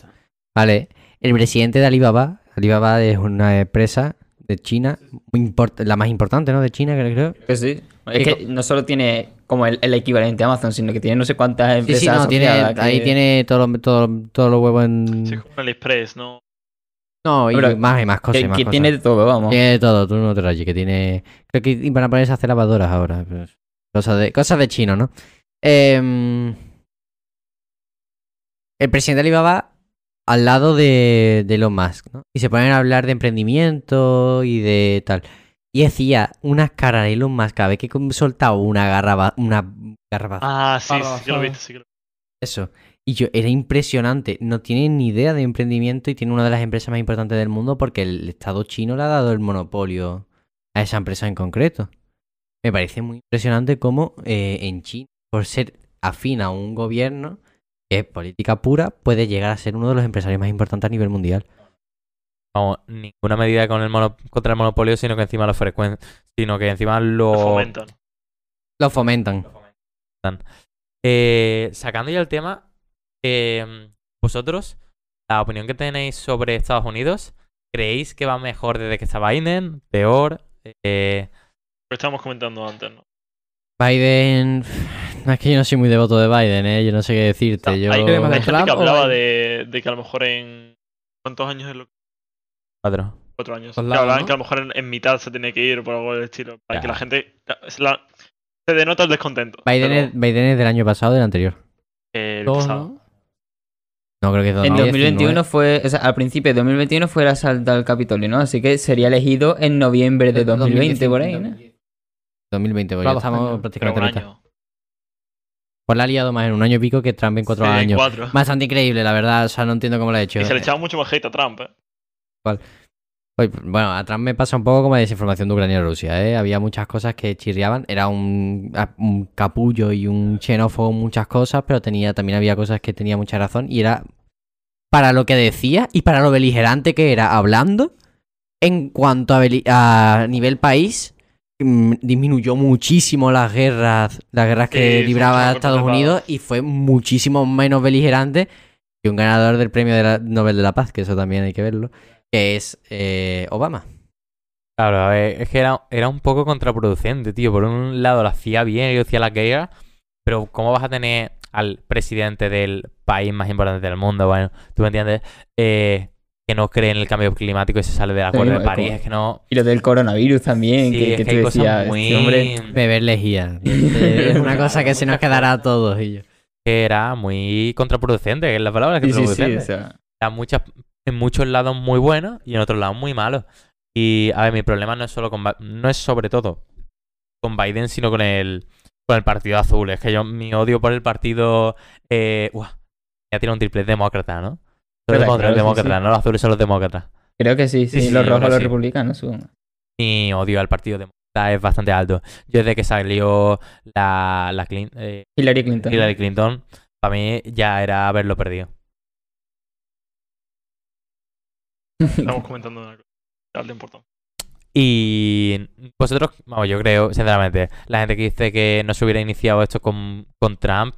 Vale, el presidente de Alibaba, Alibaba es una empresa de China, muy import- la más importante, ¿no? De China, creo. Que sí. Es que no solo tiene como el, el equivalente a Amazon, sino que tiene no sé cuántas Sí, empresas sí, no, tiene, que- ahí tiene todos los todo, todos los huevos en... Sí, como AliExpress, ¿no? No, y Pero más y más cosas. que, más que cosas. tiene de todo, vamos. Tiene de todo, tú no te rayes, que tiene... Creo que iban a ponerse a hacer lavadoras ahora. pues, Cosas de, cosas de chino, ¿no? Em, el presidente de Alibaba al lado de, de Elon Musk, ¿no? Y se ponen a hablar de emprendimiento y de tal. Y decía unas caras de Elon Musk cada vez que soltaba una garra... Una garra Ah, sí, sí, que lo viste, sí que lo eso. Y yo, era impresionante. No tiene ni idea de emprendimiento y tiene una de las empresas más importantes del mundo porque el Estado chino le ha dado el monopolio a esa empresa en concreto. Me parece muy impresionante cómo eh, en China, por ser afín a un gobierno que es política pura, puede llegar a ser uno de los empresarios más importantes a nivel mundial. Vamos, ninguna medida con el mono- contra el monopolio, sino que encima lo frecuen, sino que encima lo, lo fomentan. Lo fomentan. Eh, sacando ya el tema, eh, vosotros, la opinión que tenéis sobre Estados Unidos, ¿creéis que va mejor desde que está Biden? ¿Peor? Eh, Lo estábamos comentando antes, ¿no? Biden. No es que yo no soy muy devoto de Biden, ¿eh? Yo no sé qué decirte. Yo... Hay, ¿Qué más de hay gente Trump que hablaba de, de que a lo mejor en. ¿Cuántos años es lo que? cuatro. Cuatro años. Dos Que hablaban ¿no? que a lo mejor en, en mitad se tenía que ir por algo del estilo. Para que la gente. Se, la- se denota el descontento. Biden, pero, es, Biden es del año pasado o del anterior. el pasado. ¿no? No, creo que es En 2019. 2021 fue, o sea, al principio de 2021 fue el asalto al Capitolio, ¿no? Así que sería elegido en noviembre de 2020 por ahí, ¿no? 2020, pues Claro, ya estamos prácticamente en. Pues la ha liado más en un año y pico que Trump en cuatro Sí, en años. cuatro. Bastante increíble, la verdad. O sea, no entiendo cómo lo ha hecho. Y se le echaba mucho más hate a Trump, ¿eh? Oye, bueno, a Trump me pasa un poco como la desinformación de Ucrania y Rusia, ¿eh? Había muchas cosas que chirriaban. Era un, capullo y un xenófobo en muchas cosas, pero tenía, también había cosas que tenía mucha razón. Y era para lo que decía y para lo beligerante que era hablando. En cuanto a, nivel país, disminuyó muchísimo las guerras, las guerras que Sí, libraba Estados. Unidos y fue muchísimo menos beligerante que un ganador del premio de la- Nobel de la Paz, que eso también hay que verlo, que es eh, Obama. Claro, a ver, es que era, era un poco contraproducente, tío. Por un lado lo hacía bien y hacía la guerra, pero ¿cómo vas a tener al presidente del país más importante del mundo? Bueno, tú me entiendes, eh, que no cree en el cambio climático y se sale del acuerdo Sí, de París. Es que no. Y lo del coronavirus también, Sí, que, es que que tú decías, muy. este hombre... Beber lejía. Es una cosa que se nos quedará a todos. Y yo. que era muy contraproducente, que es la palabra Sí, sí, o sea, Era muchas, en muchos lados muy buenos y en otros lados muy malos. Y a ver, mi problema no es solo con no es sobre todo con Biden, sino con el con el partido azul. Es que yo mi odio por el partido eh, uah, ya tiene un triple demócrata, ¿no? Los Claro, demócratas, claro, sí, demócratas, sí. no los azules son los demócratas. creo que sí, Sí, sí, sí, los rojos, los sí. republicanos, supongo. Mi odio al partido demócrata es bastante alto. Yo desde que salió la, eh, Hillary Clinton. Hillary Clinton, para mí ya era haberlo perdido. Estamos comentando una cosa. Algo importante. Y vosotros, vamos, yo creo, sinceramente, la gente que dice que no se hubiera iniciado esto con, con Trump,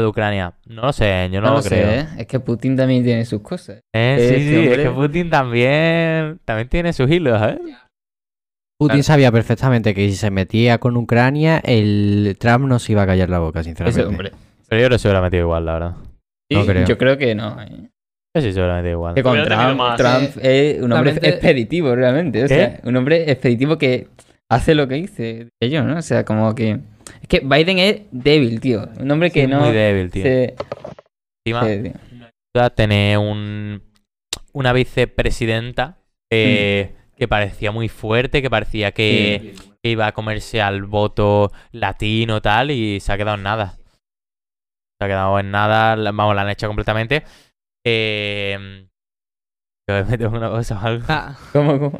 de Ucrania, no lo sé, yo no, No, lo lo sé, creo. ¿eh? es que Putin también tiene sus cosas. Eh, sí, sí, es que Putin también, también tiene sus hilos, ¿eh? Putin Claro. sabía perfectamente que si se metía con Ucrania, el Trump no se iba a callar la boca, sinceramente. Ese hombre. Pero yo creo que se hubiera metido igual, la verdad. No creo. Yo creo que no. ¿eh? Yo sí se hubiera metido igual. Que con Trump, más. Trump es un hombre Realmente- expeditivo, realmente. O ¿Qué? sea, un hombre expeditivo que hace lo que dice yo, ¿no? O sea, como que. Es que Biden es débil, tío. Un hombre que Sí, no. muy débil, tío. se- Encima, tío. tener un, una vicepresidenta eh, que parecía muy fuerte, que parecía que, que iba a comerse al voto latino tal y se ha quedado en nada. Se ha quedado en nada, la- vamos, la han hecho completamente. Eh, yo me en una cosa o algo. Ah, ¿Cómo, cómo?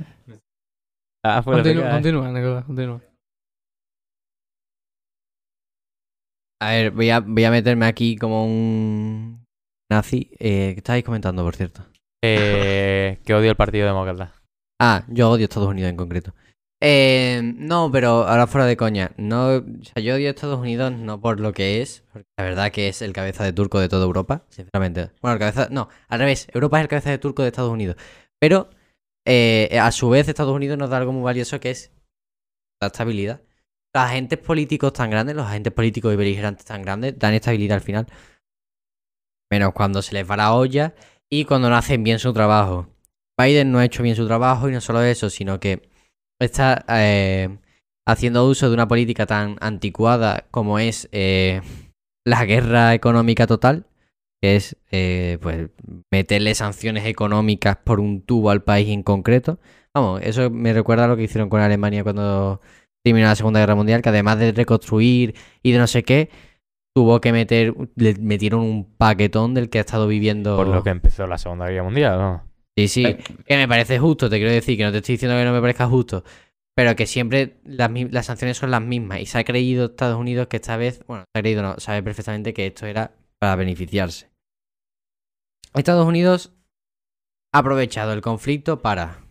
Ah, continúa, continúa, Nicolás, continúa. A ver, voy a, voy a meterme aquí como un nazi. Eh, ¿Qué estáis comentando, por cierto? Eh, que odio el Partido Demócrata. Ah, yo odio Estados Unidos en concreto. Eh, no, pero ahora fuera de coña. No, o sea, yo odio Estados Unidos no por lo que es, porque la verdad que es el cabeza de turco de toda Europa, sinceramente. Bueno, el cabeza. No, al revés. Europa es el cabeza de turco de Estados Unidos. Pero eh, a su vez, Estados Unidos nos da algo muy valioso que es la estabilidad. Los agentes políticos tan grandes, los agentes políticos y beligerantes tan grandes, dan estabilidad al final. Menos cuando se les va la olla y cuando no hacen bien su trabajo. Biden no ha hecho bien su trabajo y no solo eso, sino que está eh, haciendo uso de una política tan anticuada como es eh, la guerra económica total, que es eh, pues meterle sanciones económicas por un tubo al país en concreto. Vamos, eso me recuerda a lo que hicieron con Alemania cuando terminó la Segunda Guerra Mundial, que además de reconstruir y de no sé qué, tuvo que meter, le metieron un paquetón del que ha estado viviendo. Por lo que empezó la Segunda Guerra Mundial, ¿no? Sí, sí, que me parece justo, te quiero decir, que no te estoy diciendo que no me parezca justo, pero que siempre las, las sanciones son las mismas y se ha creído Estados Unidos que esta vez, bueno, se ha creído, no, sabe perfectamente que esto era para beneficiarse. Estados Unidos ha aprovechado el conflicto para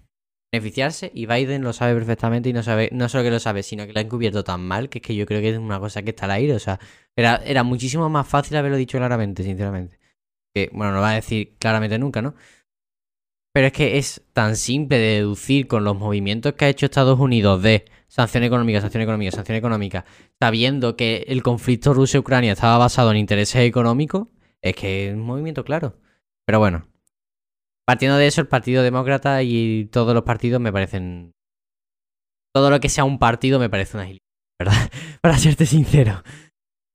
beneficiarse y Biden lo sabe perfectamente y no sabe, no solo que lo sabe, sino que lo ha encubierto tan mal que es que yo creo que es una cosa que está al aire, o sea, era, era muchísimo más fácil haberlo dicho claramente, sinceramente. Que, bueno, no va a decir claramente nunca, ¿no? Pero es que es tan simple de deducir con los movimientos que ha hecho Estados Unidos de sanción económica, sanción económica, sanción económica, sabiendo que el conflicto Rusia-Ucrania estaba basado en intereses económicos, es que es un movimiento claro. Pero bueno, partiendo de eso, el Partido Demócrata y todos los partidos me parecen... Todo lo que sea un partido me parece una gilipollas, ¿verdad? Para serte sincero.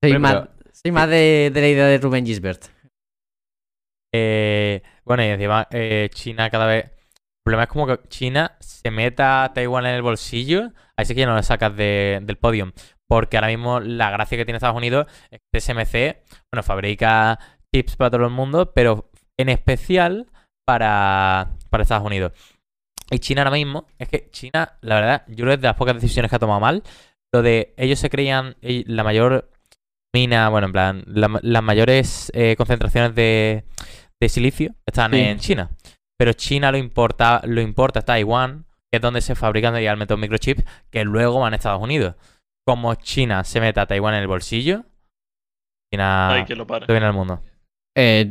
Soy más, soy más de, de la idea de Rubén Gisbert. Eh, bueno, y encima eh, China cada vez... El problema es como que China se meta a Taiwán en el bolsillo, ahí sí que ya no lo sacas de- del podio. Porque ahora mismo la gracia que tiene Estados Unidos es que TSMC, bueno, fabrica chips para todo el mundo, pero en especial para, para Estados Unidos. Y China ahora mismo, es que China, la verdad, yo creo que es de las pocas decisiones que ha tomado mal. Lo de ellos se creían la mayor mina, bueno, en plan, la- las mayores eh, concentraciones de, de silicio están Sí. en China. Pero China lo importa, lo importa a Taiwán, que es donde se fabrican realmente los microchips, que luego van a Estados Unidos. Como China se meta a Taiwán en el bolsillo, China Ay, que lo viene al mundo. Eh,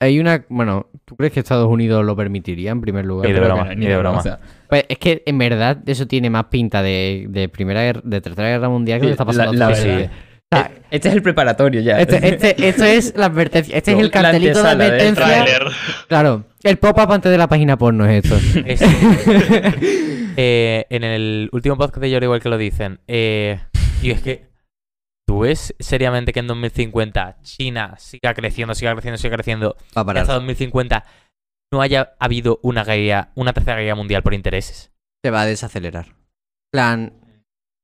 hay una. Bueno, ¿tú crees que Estados Unidos lo permitiría en primer lugar? Ni de broma, ni de broma. o sea, Pues es que en verdad eso tiene más pinta de, de primera guerra- de tercera guerra mundial que lo que está pasando la, la actualmente. verdad. O sea, Eh, Este es el preparatorio ya. este, este- esto es la advertencia. Este es el cartelito de advertencia. Claro, el pop-up antes de la página porno es esto. Es- eh, en el último podcast de Jordi igual que lo dicen. Eh, y es que tú ves seriamente que en 2050 China siga creciendo, siga creciendo, siga creciendo. Va a Y hasta 2050 no haya habido una guerra, una tercera guerra mundial por intereses. Se va a desacelerar. plan,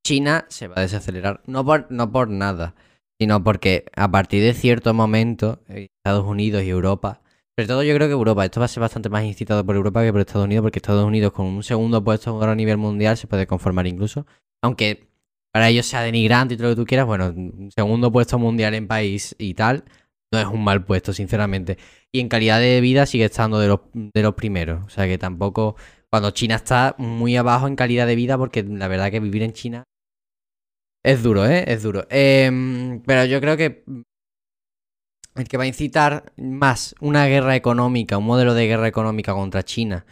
China se va a desacelerar. No por, no por nada, sino porque a partir de cierto momento, eh, Estados Unidos y Europa, sobre todo yo creo que Europa, esto va a ser bastante más incitado por Europa que por Estados Unidos, porque Estados Unidos con un segundo puesto a nivel mundial se puede conformar incluso. Aunque para ellos sea denigrante y todo lo que tú quieras, bueno, un segundo puesto mundial en país y tal, no es un mal puesto, sinceramente. Y en calidad de vida sigue estando de los, de los primeros. O sea que tampoco. Cuando China está muy abajo en calidad de vida, porque la verdad que vivir en China es duro, ¿eh? Es duro. Em, pero yo creo que el que va a incitar más una guerra económica, un modelo de guerra económica contra China,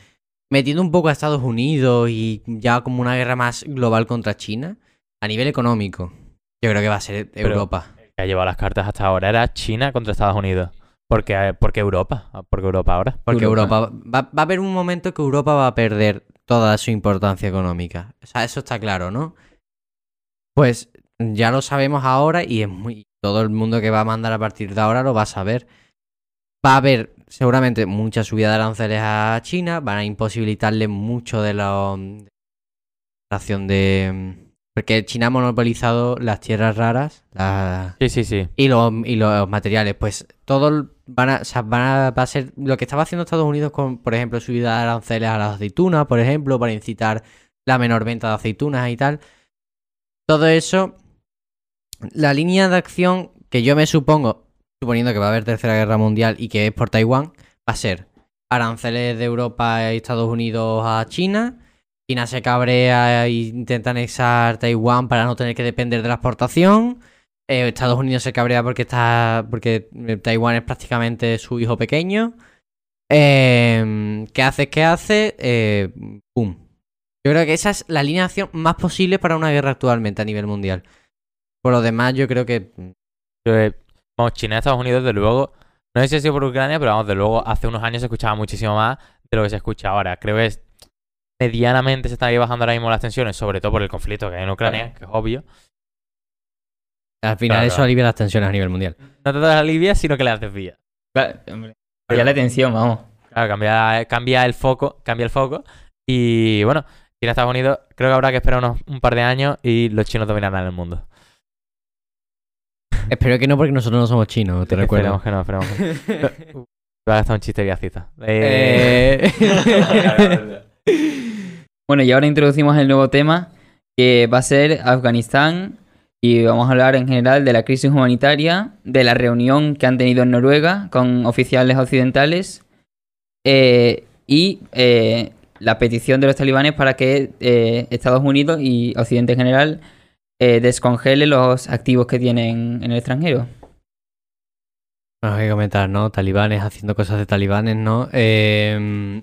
metiendo un poco a Estados Unidos y ya como una guerra más global contra China, a nivel económico, yo creo que va a ser Pero- Europa. Que ha llevado las cartas hasta ahora era China contra Estados Unidos. Porque, porque Europa. Porque Europa ahora. Porque Europa. Europa, va, va a haber un momento que Europa va a perder toda su importancia económica. O sea, eso está claro, ¿no? Pues ya lo sabemos ahora y es muy todo el mundo que va a mandar a partir de ahora lo va a saber. Va a haber seguramente mucha subida de aranceles a China, van a imposibilitarle mucho de la de la acción de porque China ha monopolizado las tierras raras, Sí, sí, sí. y los, y los materiales, pues todo el- van a, o sea, van a, va a ser lo que estaba haciendo Estados Unidos con, por ejemplo, subida de aranceles a las aceitunas, por ejemplo, para incitar la menor venta de aceitunas y tal. Todo eso la línea de acción que yo me supongo, suponiendo que va a haber tercera guerra mundial y que es por Taiwán, va a ser aranceles de Europa y Estados Unidos a China. China se cabrea e intenta anexar Taiwán para no tener que depender de la exportación. Eh, Estados Unidos se cabrea porque está. porque eh, Taiwán es prácticamente su hijo pequeño. Eh, ¿Qué hace? ¿Qué hace? Eh, ¡Pum! Yo creo que esa es la acción más posible para una guerra actualmente a nivel mundial. Por lo demás, yo creo que. Eh, Vamos, China y Estados Unidos, de luego. No sé si ha sido por Ucrania, pero vamos, de luego, hace unos años se escuchaba muchísimo más de lo que se escucha ahora. Creo que es, medianamente se están ahí bajando ahora mismo las tensiones, sobre todo por el conflicto que hay en Ucrania, que es obvio. Al final, Claro, eso claro. alivia las tensiones a nivel mundial. No te das alivia, sino que le haces vía. Claro, hombre. Ya la atención, vamos. Claro, cambia, cambia el foco, cambia el foco. Y bueno, China Estados Unidos, creo que habrá que esperar unos, un par de años y los chinos dominarán el mundo. Espero que no, porque nosotros no somos chinos, te recuerdo. Esperemos que no, esperemos que no. Va a gastar un chiste viacita. Eh, Eh, Bueno, y ahora introducimos el nuevo tema que va a ser Afganistán y vamos a hablar en general de la crisis humanitaria, de la reunión que han tenido en Noruega con oficiales occidentales eh, y eh, la petición de los talibanes para que eh, Estados Unidos y Occidente en general descongele los activos que tienen en el extranjero. Hay que comentar, ¿no? Talibanes haciendo cosas de talibanes, ¿no? Eh,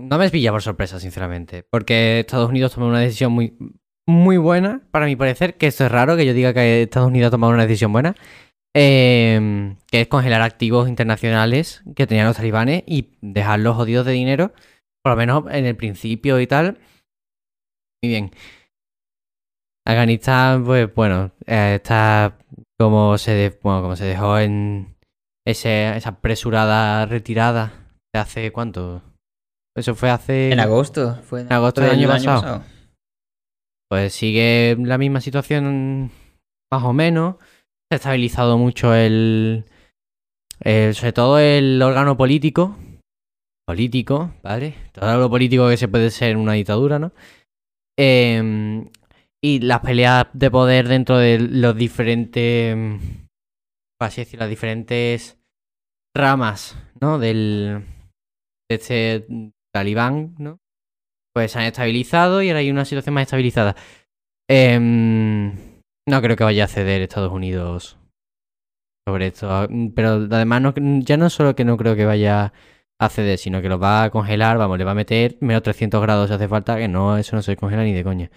No me pilla por sorpresa, sinceramente. Porque Estados Unidos tomó una decisión muy, muy buena, para mi parecer, que esto es raro que yo diga que Estados Unidos ha tomado una decisión buena. eh, que es congelar activos internacionales que tenían los talibanes y dejarlos jodidos de dinero, por lo menos en el principio y tal. Muy bien. Afganistán, pues bueno, eh, está como se, de- bueno, como se dejó en ese, esa apresurada retirada de hace cuánto. Eso fue hace. En agosto, fue En agosto del año pasado. Pues sigue la misma situación, más o menos. Se ha estabilizado mucho el, el- sobre todo el órgano político. Político, ¿vale? Todo lo político que se puede ser en una dictadura, ¿no? Em, y las peleas de poder dentro de los diferentes, así decir, las diferentes ramas, ¿no? Del, de este talibán, ¿no? Pues se han estabilizado y ahora hay una situación más estabilizada. Em, no creo que vaya a ceder Estados Unidos sobre esto. ah, Pero además, no, ya no solo que no creo que vaya a ceder, sino que lo va a congelar, vamos, le va a meter menos 300 grados si hace falta, que no, eso no se congela ni de coña.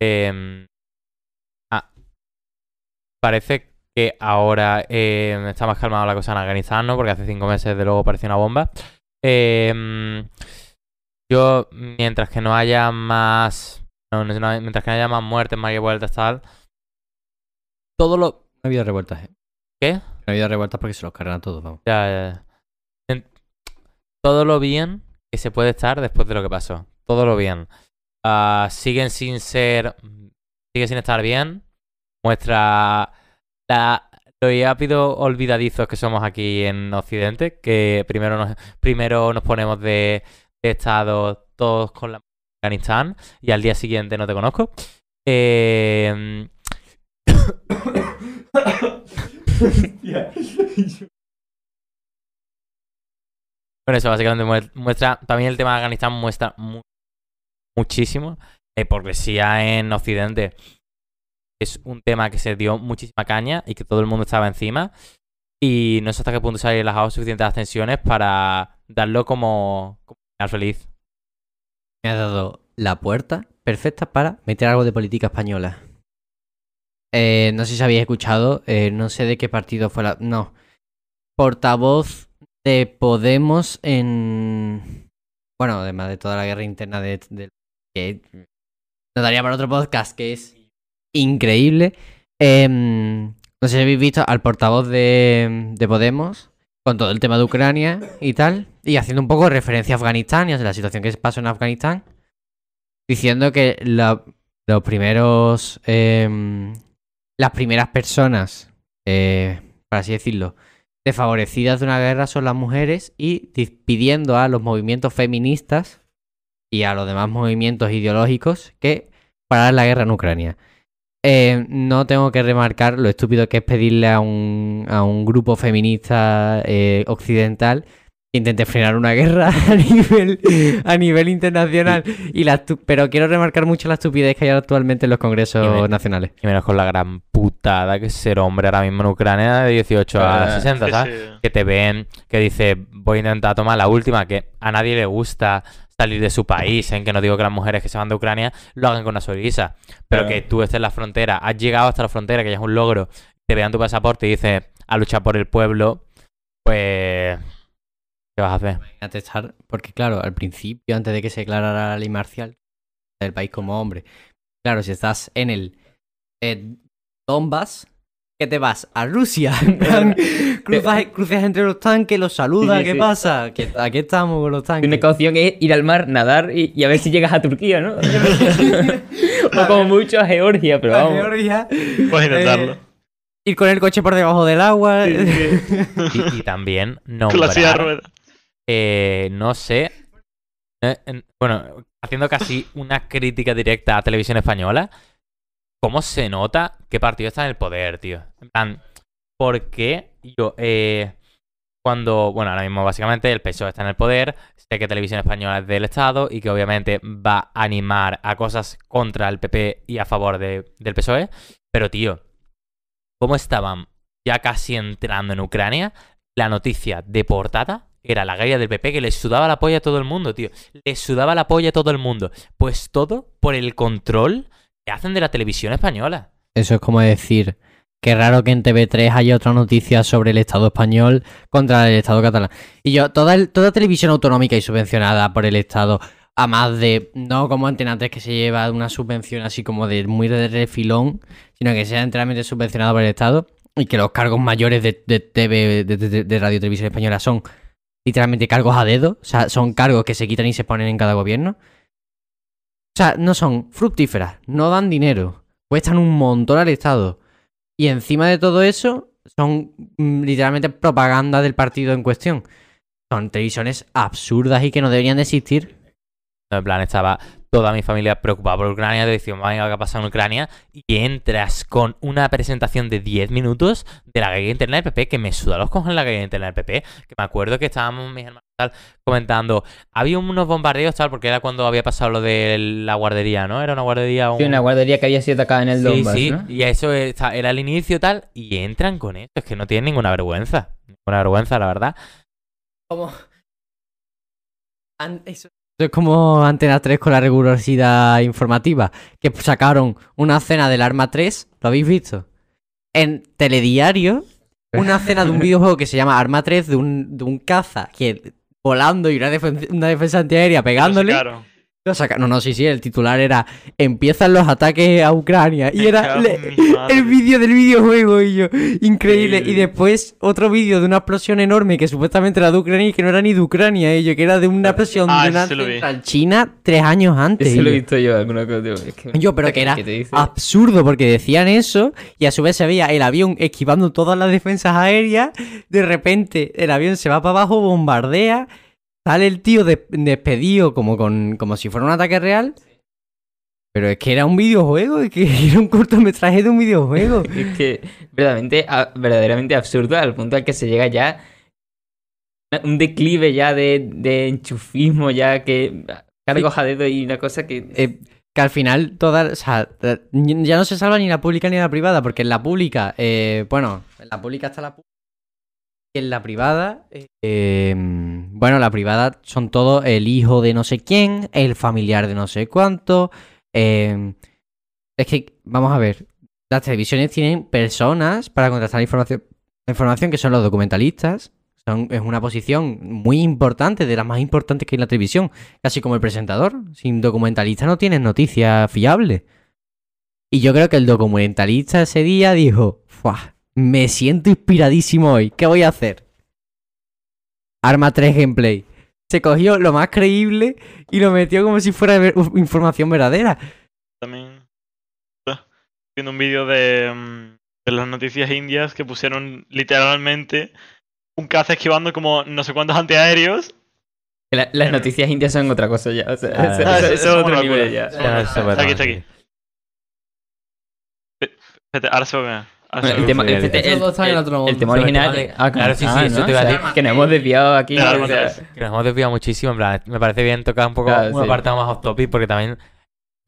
Em, ah, parece que ahora em, está más calmada la cosa en Afganistán, ¿no? Porque hace cinco meses de luego pareció una bomba. Em, yo, mientras que no haya más... no, no, no, mientras que no haya más muertes, más revueltas, tal... Todo lo... No ha habido revueltas, ¿eh? ¿Qué? No ha habido revueltas porque se los cargan a todos, vamos. Ya, ya, ya. En- todo lo bien que se puede estar después de lo que pasó. Todo lo bien. Ah, siguen sin ser. Sigue sin estar bien. Muestra la, lo rápido olvidadizos que somos aquí en Occidente. Que primero nos, primero nos ponemos de, de estado todos con la Afganistán. Y al día siguiente no te conozco. Eh, Bueno, eso básicamente mues- muestra, también el tema de Afganistán muestra mu- muchísimo la hipocresía en Occidente. Es un tema que se dio muchísima caña y que todo el mundo estaba encima. Y no sé hasta qué punto se han relajado suficientes las tensiones para darlo como, como final feliz. Me ha dado la puerta perfecta para meter algo de política española. Eh, no sé si habéis escuchado, eh, no sé de qué partido fue la... No. Portavoz de Podemos en... Bueno, además de toda la guerra interna de- que nos daría para otro podcast que es increíble. Em, no sé si habéis visto al portavoz de, de Podemos con todo el tema de Ucrania y tal, y haciendo un poco referencia a Afganistán y a la situación que pasó en Afganistán, diciendo que los primeros, em, las primeras personas, eh, por así decirlo, desfavorecidas de una guerra son las mujeres y di- pidiendo a los movimientos feministas y a los demás movimientos ideológicos que parar la guerra en Ucrania. Eh, no tengo que remarcar lo estúpido que es pedirle a un, a un grupo feminista eh, occidental que intente frenar una guerra a nivel, a nivel internacional. Y la pero quiero remarcar mucho la estupidez que hay actualmente en los congresos Y me- nacionales. Y menos con la gran putada que es ser hombre ahora mismo en Ucrania de 18 a Ah, 60, Sí, ¿sabes? sí. Que te ven, que dice, voy a intentar tomar la última, que a nadie le gusta salir de su país, en que no digo que las mujeres que se van de Ucrania lo hagan con una sonrisa, pero Claro. que tú estés en la frontera, has llegado hasta la frontera, que ya es un logro, te vean tu pasaporte y dices, a luchar por el pueblo, pues... ¿Qué vas a hacer? a testar, porque claro, al principio, antes de que se declarara la ley marcial del país como hombre, claro, si estás en el eh, Donbass, ¿qué te vas? A Rusia, en plan, cruzas, cruzas entre los tanques, los saludas, Sí, sí, ¿qué sí. pasa? ¿Qué- aquí estamos con los tanques. Una caución es ir al mar, nadar y, y a ver si llegas a Turquía, ¿no? o como mucho a Georgia, pero A vamos. Georgia, Puedes intentarlo. eh, ir con el coche por debajo del agua. Y, y también nombrar, eh, no sé, eh, en- bueno, haciendo casi una crítica directa a televisión española, ¿cómo se nota qué partido está en el poder, tío? En plan, ¿por qué yo, eh, cuando, bueno, ahora mismo básicamente el PSOE está en el poder, sé que televisión española es del Estado y que obviamente va a animar a cosas contra el PP y a favor de- del PSOE, pero tío, ¿cómo estaban ya casi entrando en Ucrania? La noticia de portada era la guerra del PP que le sudaba la polla a todo el mundo, tío. Le sudaba la polla a todo el mundo. Pues todo por el control que hacen de la televisión española. Eso es como decir, qué raro que en TV3 haya otra noticia sobre el Estado español contra el Estado catalán. Y yo, toda, el- toda televisión autonómica y subvencionada por el Estado, a más de, no como Antena 3 que se lleva una subvención así como de muy de refilón, sino que sea enteramente subvencionada por el Estado y que los cargos mayores de, de TV, de, de- de radio televisión española son literalmente cargos a dedo, o sea, son cargos que se quitan y se ponen en cada gobierno. O sea, no son fructíferas, no dan dinero, cuestan un montón al Estado. Y encima de todo eso, son mm, literalmente propaganda del partido en cuestión. Son televisiones absurdas y que no deberían de existir. En plan, estaba toda mi familia preocupada por Ucrania, te decían, venga, ¿qué ha pasado en Ucrania? Y entras con una presentación de 10 minutos de la guerra interna del PP, que me suda los cojones la guerra interna del PP, que me acuerdo que estábamos mis hermanos tal, comentando, había unos bombardeos tal, porque era cuando había pasado lo de la guardería, ¿no? Era una guardería... Sí, un- una guardería que había sido atacada en el Sí, Donbass, sí, ¿no? y eso era el inicio tal, y entran con esto, es que no tienen ninguna vergüenza, ninguna vergüenza, la verdad. Como. Eso es como Antena 3 con la rigurosidad informativa. Que sacaron una cena del Arma 3. ¿Lo habéis visto? En Telediario. Una cena de un videojuego que se llama Arma 3 de un, de un caza que volando y una, una defensa antiaérea pegándole. Claro. Lo saca- No, no, sí, sí, el titular era Empiezan los ataques a Ucrania. Y era le- el vídeo del videojuego y yo. Increíble. Y después otro vídeo de una explosión enorme que supuestamente era de Ucrania y que no era ni de Ucrania, y yo, que era de una explosión Ah, de una china tres años antes. Eso y lo he yo- visto yo alguna cosa. tío, es que- Yo, pero que era absurdo porque decían eso y a su vez se veía el avión esquivando todas las defensas aéreas. De repente el avión se va para abajo, bombardea, sale el tío de- despedido como, con, como si fuera un ataque real. Pero es que era un videojuego, es que era un cortometraje de un videojuego. Es que verdaderamente, verdaderamente absurdo al punto al que se llega ya un declive ya de, de enchufismo ya que cargos a dedo y una cosa que Eh, que al final todas, o sea, ya no se salva ni la pública ni la privada, porque en la pública, eh, bueno, en la pública está la pública. En la privada, eh, bueno, la privada son todos el hijo de no sé quién, el familiar de no sé cuánto. eh, es que, vamos a ver, las televisiones tienen personas para contrastar información, información que son los documentalistas. Son, es una posición muy importante, de las más importantes que hay en la televisión. Casi como el presentador. Sin documentalista no tienes noticias fiables. Y yo creo que el documentalista ese día dijo, "Fua, me siento inspiradísimo hoy, ¿qué voy a hacer? Arma 3 gameplay. Se cogió lo más creíble y lo metió como si fuera ver- información verdadera. También ah, viendo un vídeo de, mm, de las noticias indias que pusieron literalmente un caza esquivando como no sé cuántos antiaéreos. la- las noticias indias son otra cosa ya. O sea, Ah, eso, ah, eso- eso eso es otro nivel ya. Eso está es aquí, está aquí. Espérate, ahora se ve. Ahora se El ve. tema, sí, el, tema original. ah, Claro, sí, sí, ah, eso ¿no? te iba a O sea, decir. Que nos hemos desviado aquí. Claro, o sea, claro. Que nos hemos desviado muchísimo, en plan, me parece bien tocar un poco Claro, un sí. apartado más off topic porque también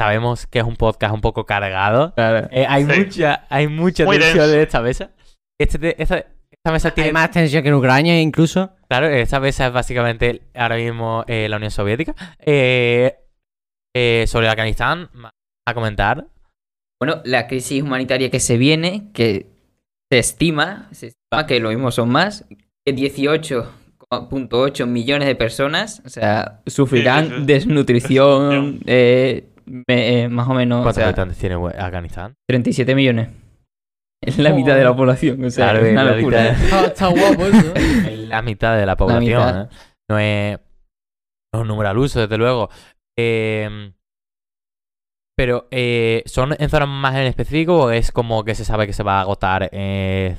sabemos que es un podcast un poco cargado. claro. Eh, hay Sí. mucha, hay mucha Muy tensión denso. en esta mesa. Este, te- esta, esta mesa tiene Hay más tensión que en Ucrania incluso. Claro, esta mesa es básicamente ahora mismo eh, la Unión Soviética. Eh, eh, sobre Afganistán, a comentar. Bueno, la crisis humanitaria que se viene, que se estima, se estima que lo mismo son más, que 18.8 millones de personas, o sea, sufrirán Sí, sí, sí. desnutrición, eh, me- eh, más o menos, o ¿Cuántos sea, habitantes tiene Afganistán? 37 millones. Es la mitad de la población, o sea, Claro, es una la locura. mitad. Está, está guapo eso. ¿eh? Es la mitad de la población. ¿eh? No, es, no es un número al uso, desde luego. Eh, pero, eh, ¿son en zonas más en específico o es como que se sabe que se va a agotar eh,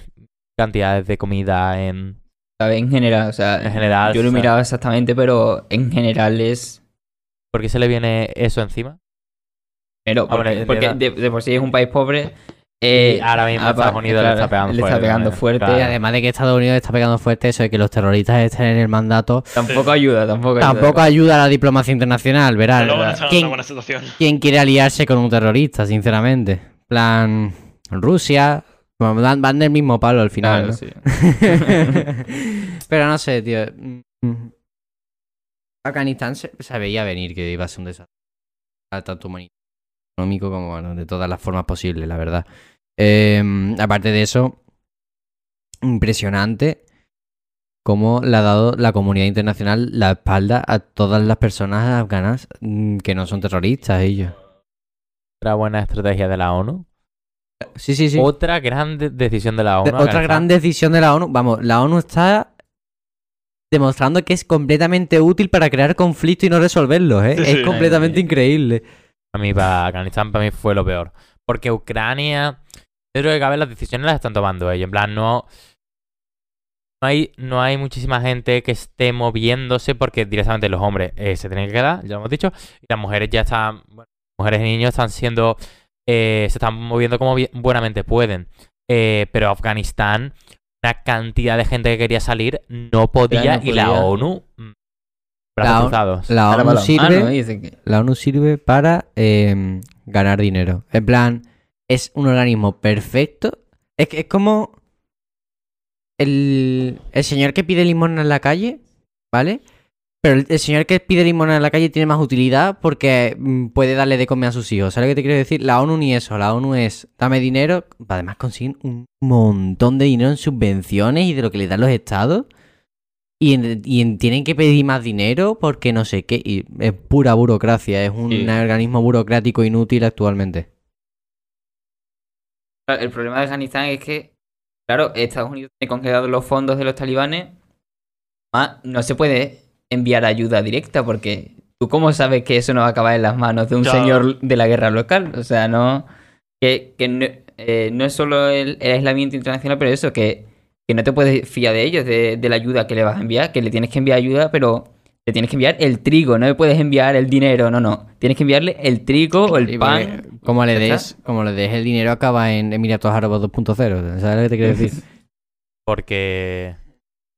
cantidades de comida en, ¿sabes? En general, o sea, en general? yo lo sea, mirado exactamente, pero en general es... ¿Por qué se le viene eso encima? Pero Ah, bueno, porque, de por sí es un país pobre. Eh, ahora mismo Estados Unidos le está pegando le está fuerte, pegando ¿no? fuerte. Y Claro. además de que Estados Unidos está pegando fuerte eso de que los terroristas estén en el mandato, Tampoco ayuda, tampoco ayuda. tampoco ayuda a la diplomacia internacional, verás. ¿Quién, una buena situación. quién quiere aliarse con un terrorista, sinceramente? plan, Rusia, van, van del mismo palo al final. Claro, ¿no? sí. Pero no sé, tío. Mm. Afganistán se, se veía venir que iba a ser un desastre. Tanto humanitario, económico como bueno, de todas las formas posibles, la verdad. Eh, aparte de eso, impresionante cómo le ha dado la comunidad internacional la espalda a todas las personas afganas mm, que no son terroristas, ellos. Otra buena estrategia de la ONU. Sí, sí, sí. Otra gran de- decisión de la ONU. De- otra gran decisión de la ONU. Vamos, la ONU está demostrando que es completamente útil para crear conflicto y no resolverlos, ¿eh? Sí, es sí. completamente ay. increíble. A mí, para Afganistán, para mí fue lo peor. Porque Ucrania, dentro de cabe, las decisiones las están tomando ellos. En plan, no. No hay, no hay muchísima gente que esté moviéndose porque directamente los hombres eh, se tienen que quedar, ya lo hemos dicho, y las mujeres ya están, bueno, mujeres y niños están siendo, eh, se están moviendo como bien- buenamente pueden. Eh, pero Afganistán, una cantidad de gente que quería salir, no podía, no y la. ONU, La ONU- cruzados. La sirve, mano, dicen que- la ONU sirve para eh, ganar dinero. En plan, es un organismo perfecto. Es, que es como el, el señor que pide limosna en la calle, ¿vale? Pero el, el señor que pide limosna en la calle tiene más utilidad porque mm, puede darle de comer a sus hijos. ¿Sabes lo que te quiero decir? La ONU ni eso. La ONU es dame dinero. Además consiguen un montón de dinero en subvenciones y de lo que les dan los estados. Y, en- y en- tienen que pedir más dinero porque no sé qué. Y es pura burocracia. Es un Sí. organismo burocrático inútil actualmente. El problema de Afganistán es que, claro, Estados Unidos tiene congelados los fondos de los talibanes. No se puede enviar ayuda directa porque tú cómo sabes que eso no va a acabar en las manos de un Claro. señor de la guerra local. O sea, no... Que, que no, eh, no es solo el, el aislamiento internacional, pero eso, que, que no te puedes fiar de ellos, de, de la ayuda que le vas a enviar, que le tienes que enviar ayuda, pero le tienes que enviar el trigo, no le puedes enviar el dinero, no, no. Tienes que enviarle el trigo o el Y pan. porque como le ¿Ya des, como le des el dinero acaba en Emiratos Árabes 2.0. ¿Sabes lo que te quiero decir? Porque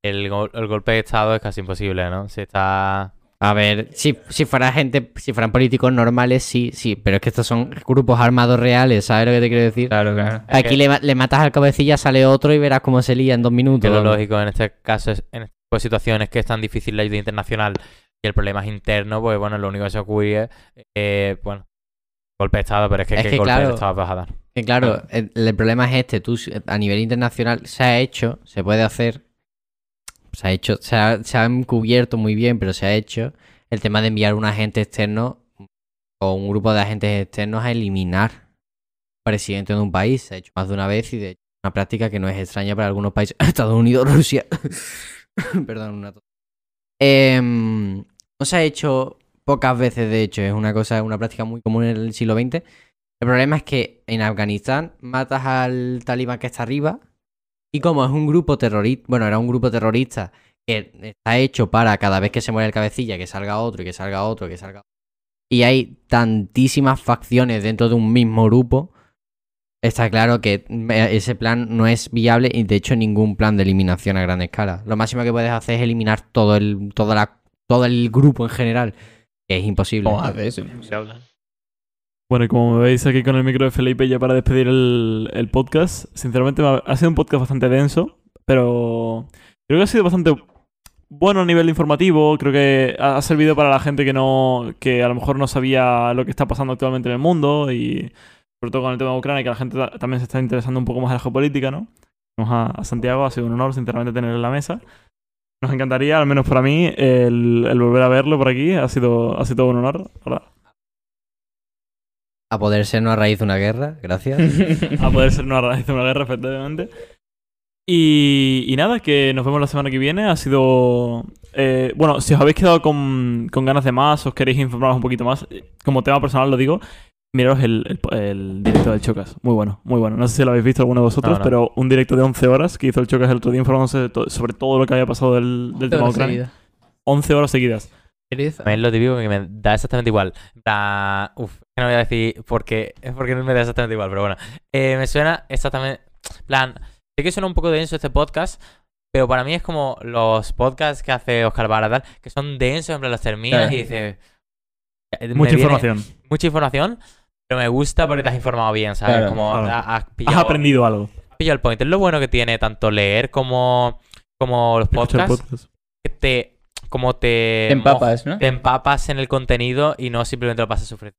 el, el golpe de Estado es casi imposible, ¿no? Se está... A ver, si, si fuera gente, si fueran políticos normales, sí, sí, pero es que estos son grupos armados reales, ¿sabes lo que te quiero decir? Claro, claro. Es Aquí que- le, le matas al cabecilla, sale otro y verás cómo se lía en dos minutos. que lo lógico en este caso es en de situaciones que es tan difícil la ayuda internacional y el problema es interno, pues bueno, lo único que se ocurre es, eh, bueno, golpe de Estado, pero es que, Es ¿qué que golpe de. Estado vas a dar? Que claro, el, el problema es este, tú a nivel internacional se ha hecho, se puede hacer, se ha hecho, se ha, se ha encubierto muy bien, pero se ha hecho el tema de enviar un agente externo o un grupo de agentes externos a eliminar presidente de un país. Se ha hecho más de una vez y de hecho una práctica que no es extraña para algunos países. Estados Unidos, Rusia. Perdón, una. Em, no se ha hecho pocas veces, de hecho, es una cosa, una práctica muy común en el siglo XX. El problema es que en Afganistán matas al talibán que está arriba y como es un grupo terrorista, bueno, era un grupo terrorista que está hecho para cada vez que se muere el cabecilla que salga otro y que salga otro, que salga otro. Y hay tantísimas facciones dentro de un mismo grupo. Está claro que eh, ese plan no es viable y de hecho ningún plan de eliminación a gran escala. Lo máximo que puedes hacer es eliminar todo el, toda la, todo el grupo en general. que es imposible. ¿Cómo hace eso? Bueno, y como veis aquí con el micro de Felipe ya para despedir el, el podcast, sinceramente me ha sido un podcast bastante denso, pero creo que ha sido bastante bueno a nivel informativo, creo que ha servido para la gente que no que a lo mejor no sabía lo que está pasando actualmente en el mundo y sobre todo con el tema de Ucrania, que la gente ta- también se está interesando un poco más en la geopolítica, ¿no? Vamos a, Santiago, ha sido un honor sinceramente tenerlo en la mesa. Nos encantaría, al menos para mí, el, volver a verlo por aquí, ha sido, ha sido un honor. Hola. A poder ser no a raíz de una guerra, gracias. a poder ser una raíz de una guerra, efectivamente. Y, y nada, que nos vemos la semana que viene. Ha sido. eh, bueno, si os habéis quedado con, con ganas de más, os queréis informaros un poquito más, eh, como tema personal lo digo, miraros el, el- el directo del Chocas. Muy bueno, muy bueno. No sé si lo habéis visto alguno de vosotros, No, no. pero un directo de 11 horas que hizo el Chocas el otro día informándose sobre todo lo que había pasado del, del tema de Ucrania. 11 horas seguidas. Pereza. A mí es lo típico que me da exactamente igual. En plan, uf, es que no voy a decir porque es porque no me da exactamente igual, pero bueno. Eh, me suena exactamente. en plan, sé que suena un poco denso este podcast, pero para mí es como los podcasts que hace Oscar Vara, tal, que son densos, en plan, los terminas y dices. eh, Mucha información. Mucha información, pero me gusta porque te has informado bien, ¿sabes? Claro, como claro. has Has pillado, aprendido algo. has pillado el point. Es lo bueno que tiene tanto leer como, como los podcasts, podcast. que te. Como te. Te empapas, ¿no? te empapas en el contenido y no simplemente lo pasas a sufrir.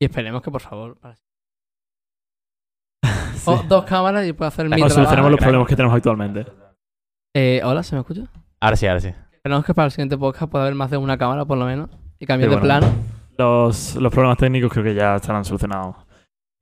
Y esperemos que, por favor. para- Sí. Oh, dos cámaras y puedo hacer mi trabajo. solucionemos los problemas que tenemos actualmente. Eh, Hola, ¿se me escucha? Ahora sí, ahora sí. Esperamos que para el siguiente podcast pueda haber más de una cámara, por lo menos. Y cambiar Sí, de bueno. plano. Los, los problemas técnicos creo que ya estarán solucionados.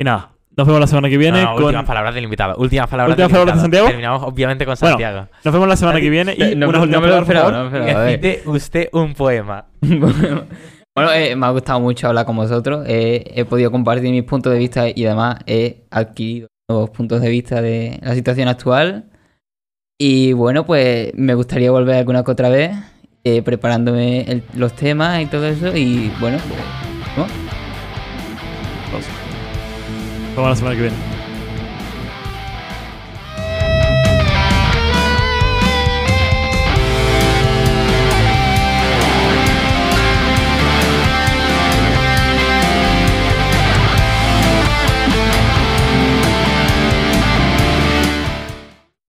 Y nada, nos vemos la semana que viene. No, no, con... Últimas palabras del invitado. Últimas palabras ¿Últimas del palabras de. Santiago? Terminamos obviamente con Bueno, Santiago. Nos vemos la semana que viene. Y Eh, no, unas no últimas palabras, por favor. Recite usted un poema. bueno, eh, me ha gustado mucho hablar con vosotros. Eh, he podido compartir mis puntos de vista y además he adquirido nuevos puntos de vista de la situación actual. Y bueno, pues me gustaría volver alguna que otra vez, eh, preparándome el- los temas y todo eso. Y bueno, pues, ¿no? Nos vemos la semana que viene.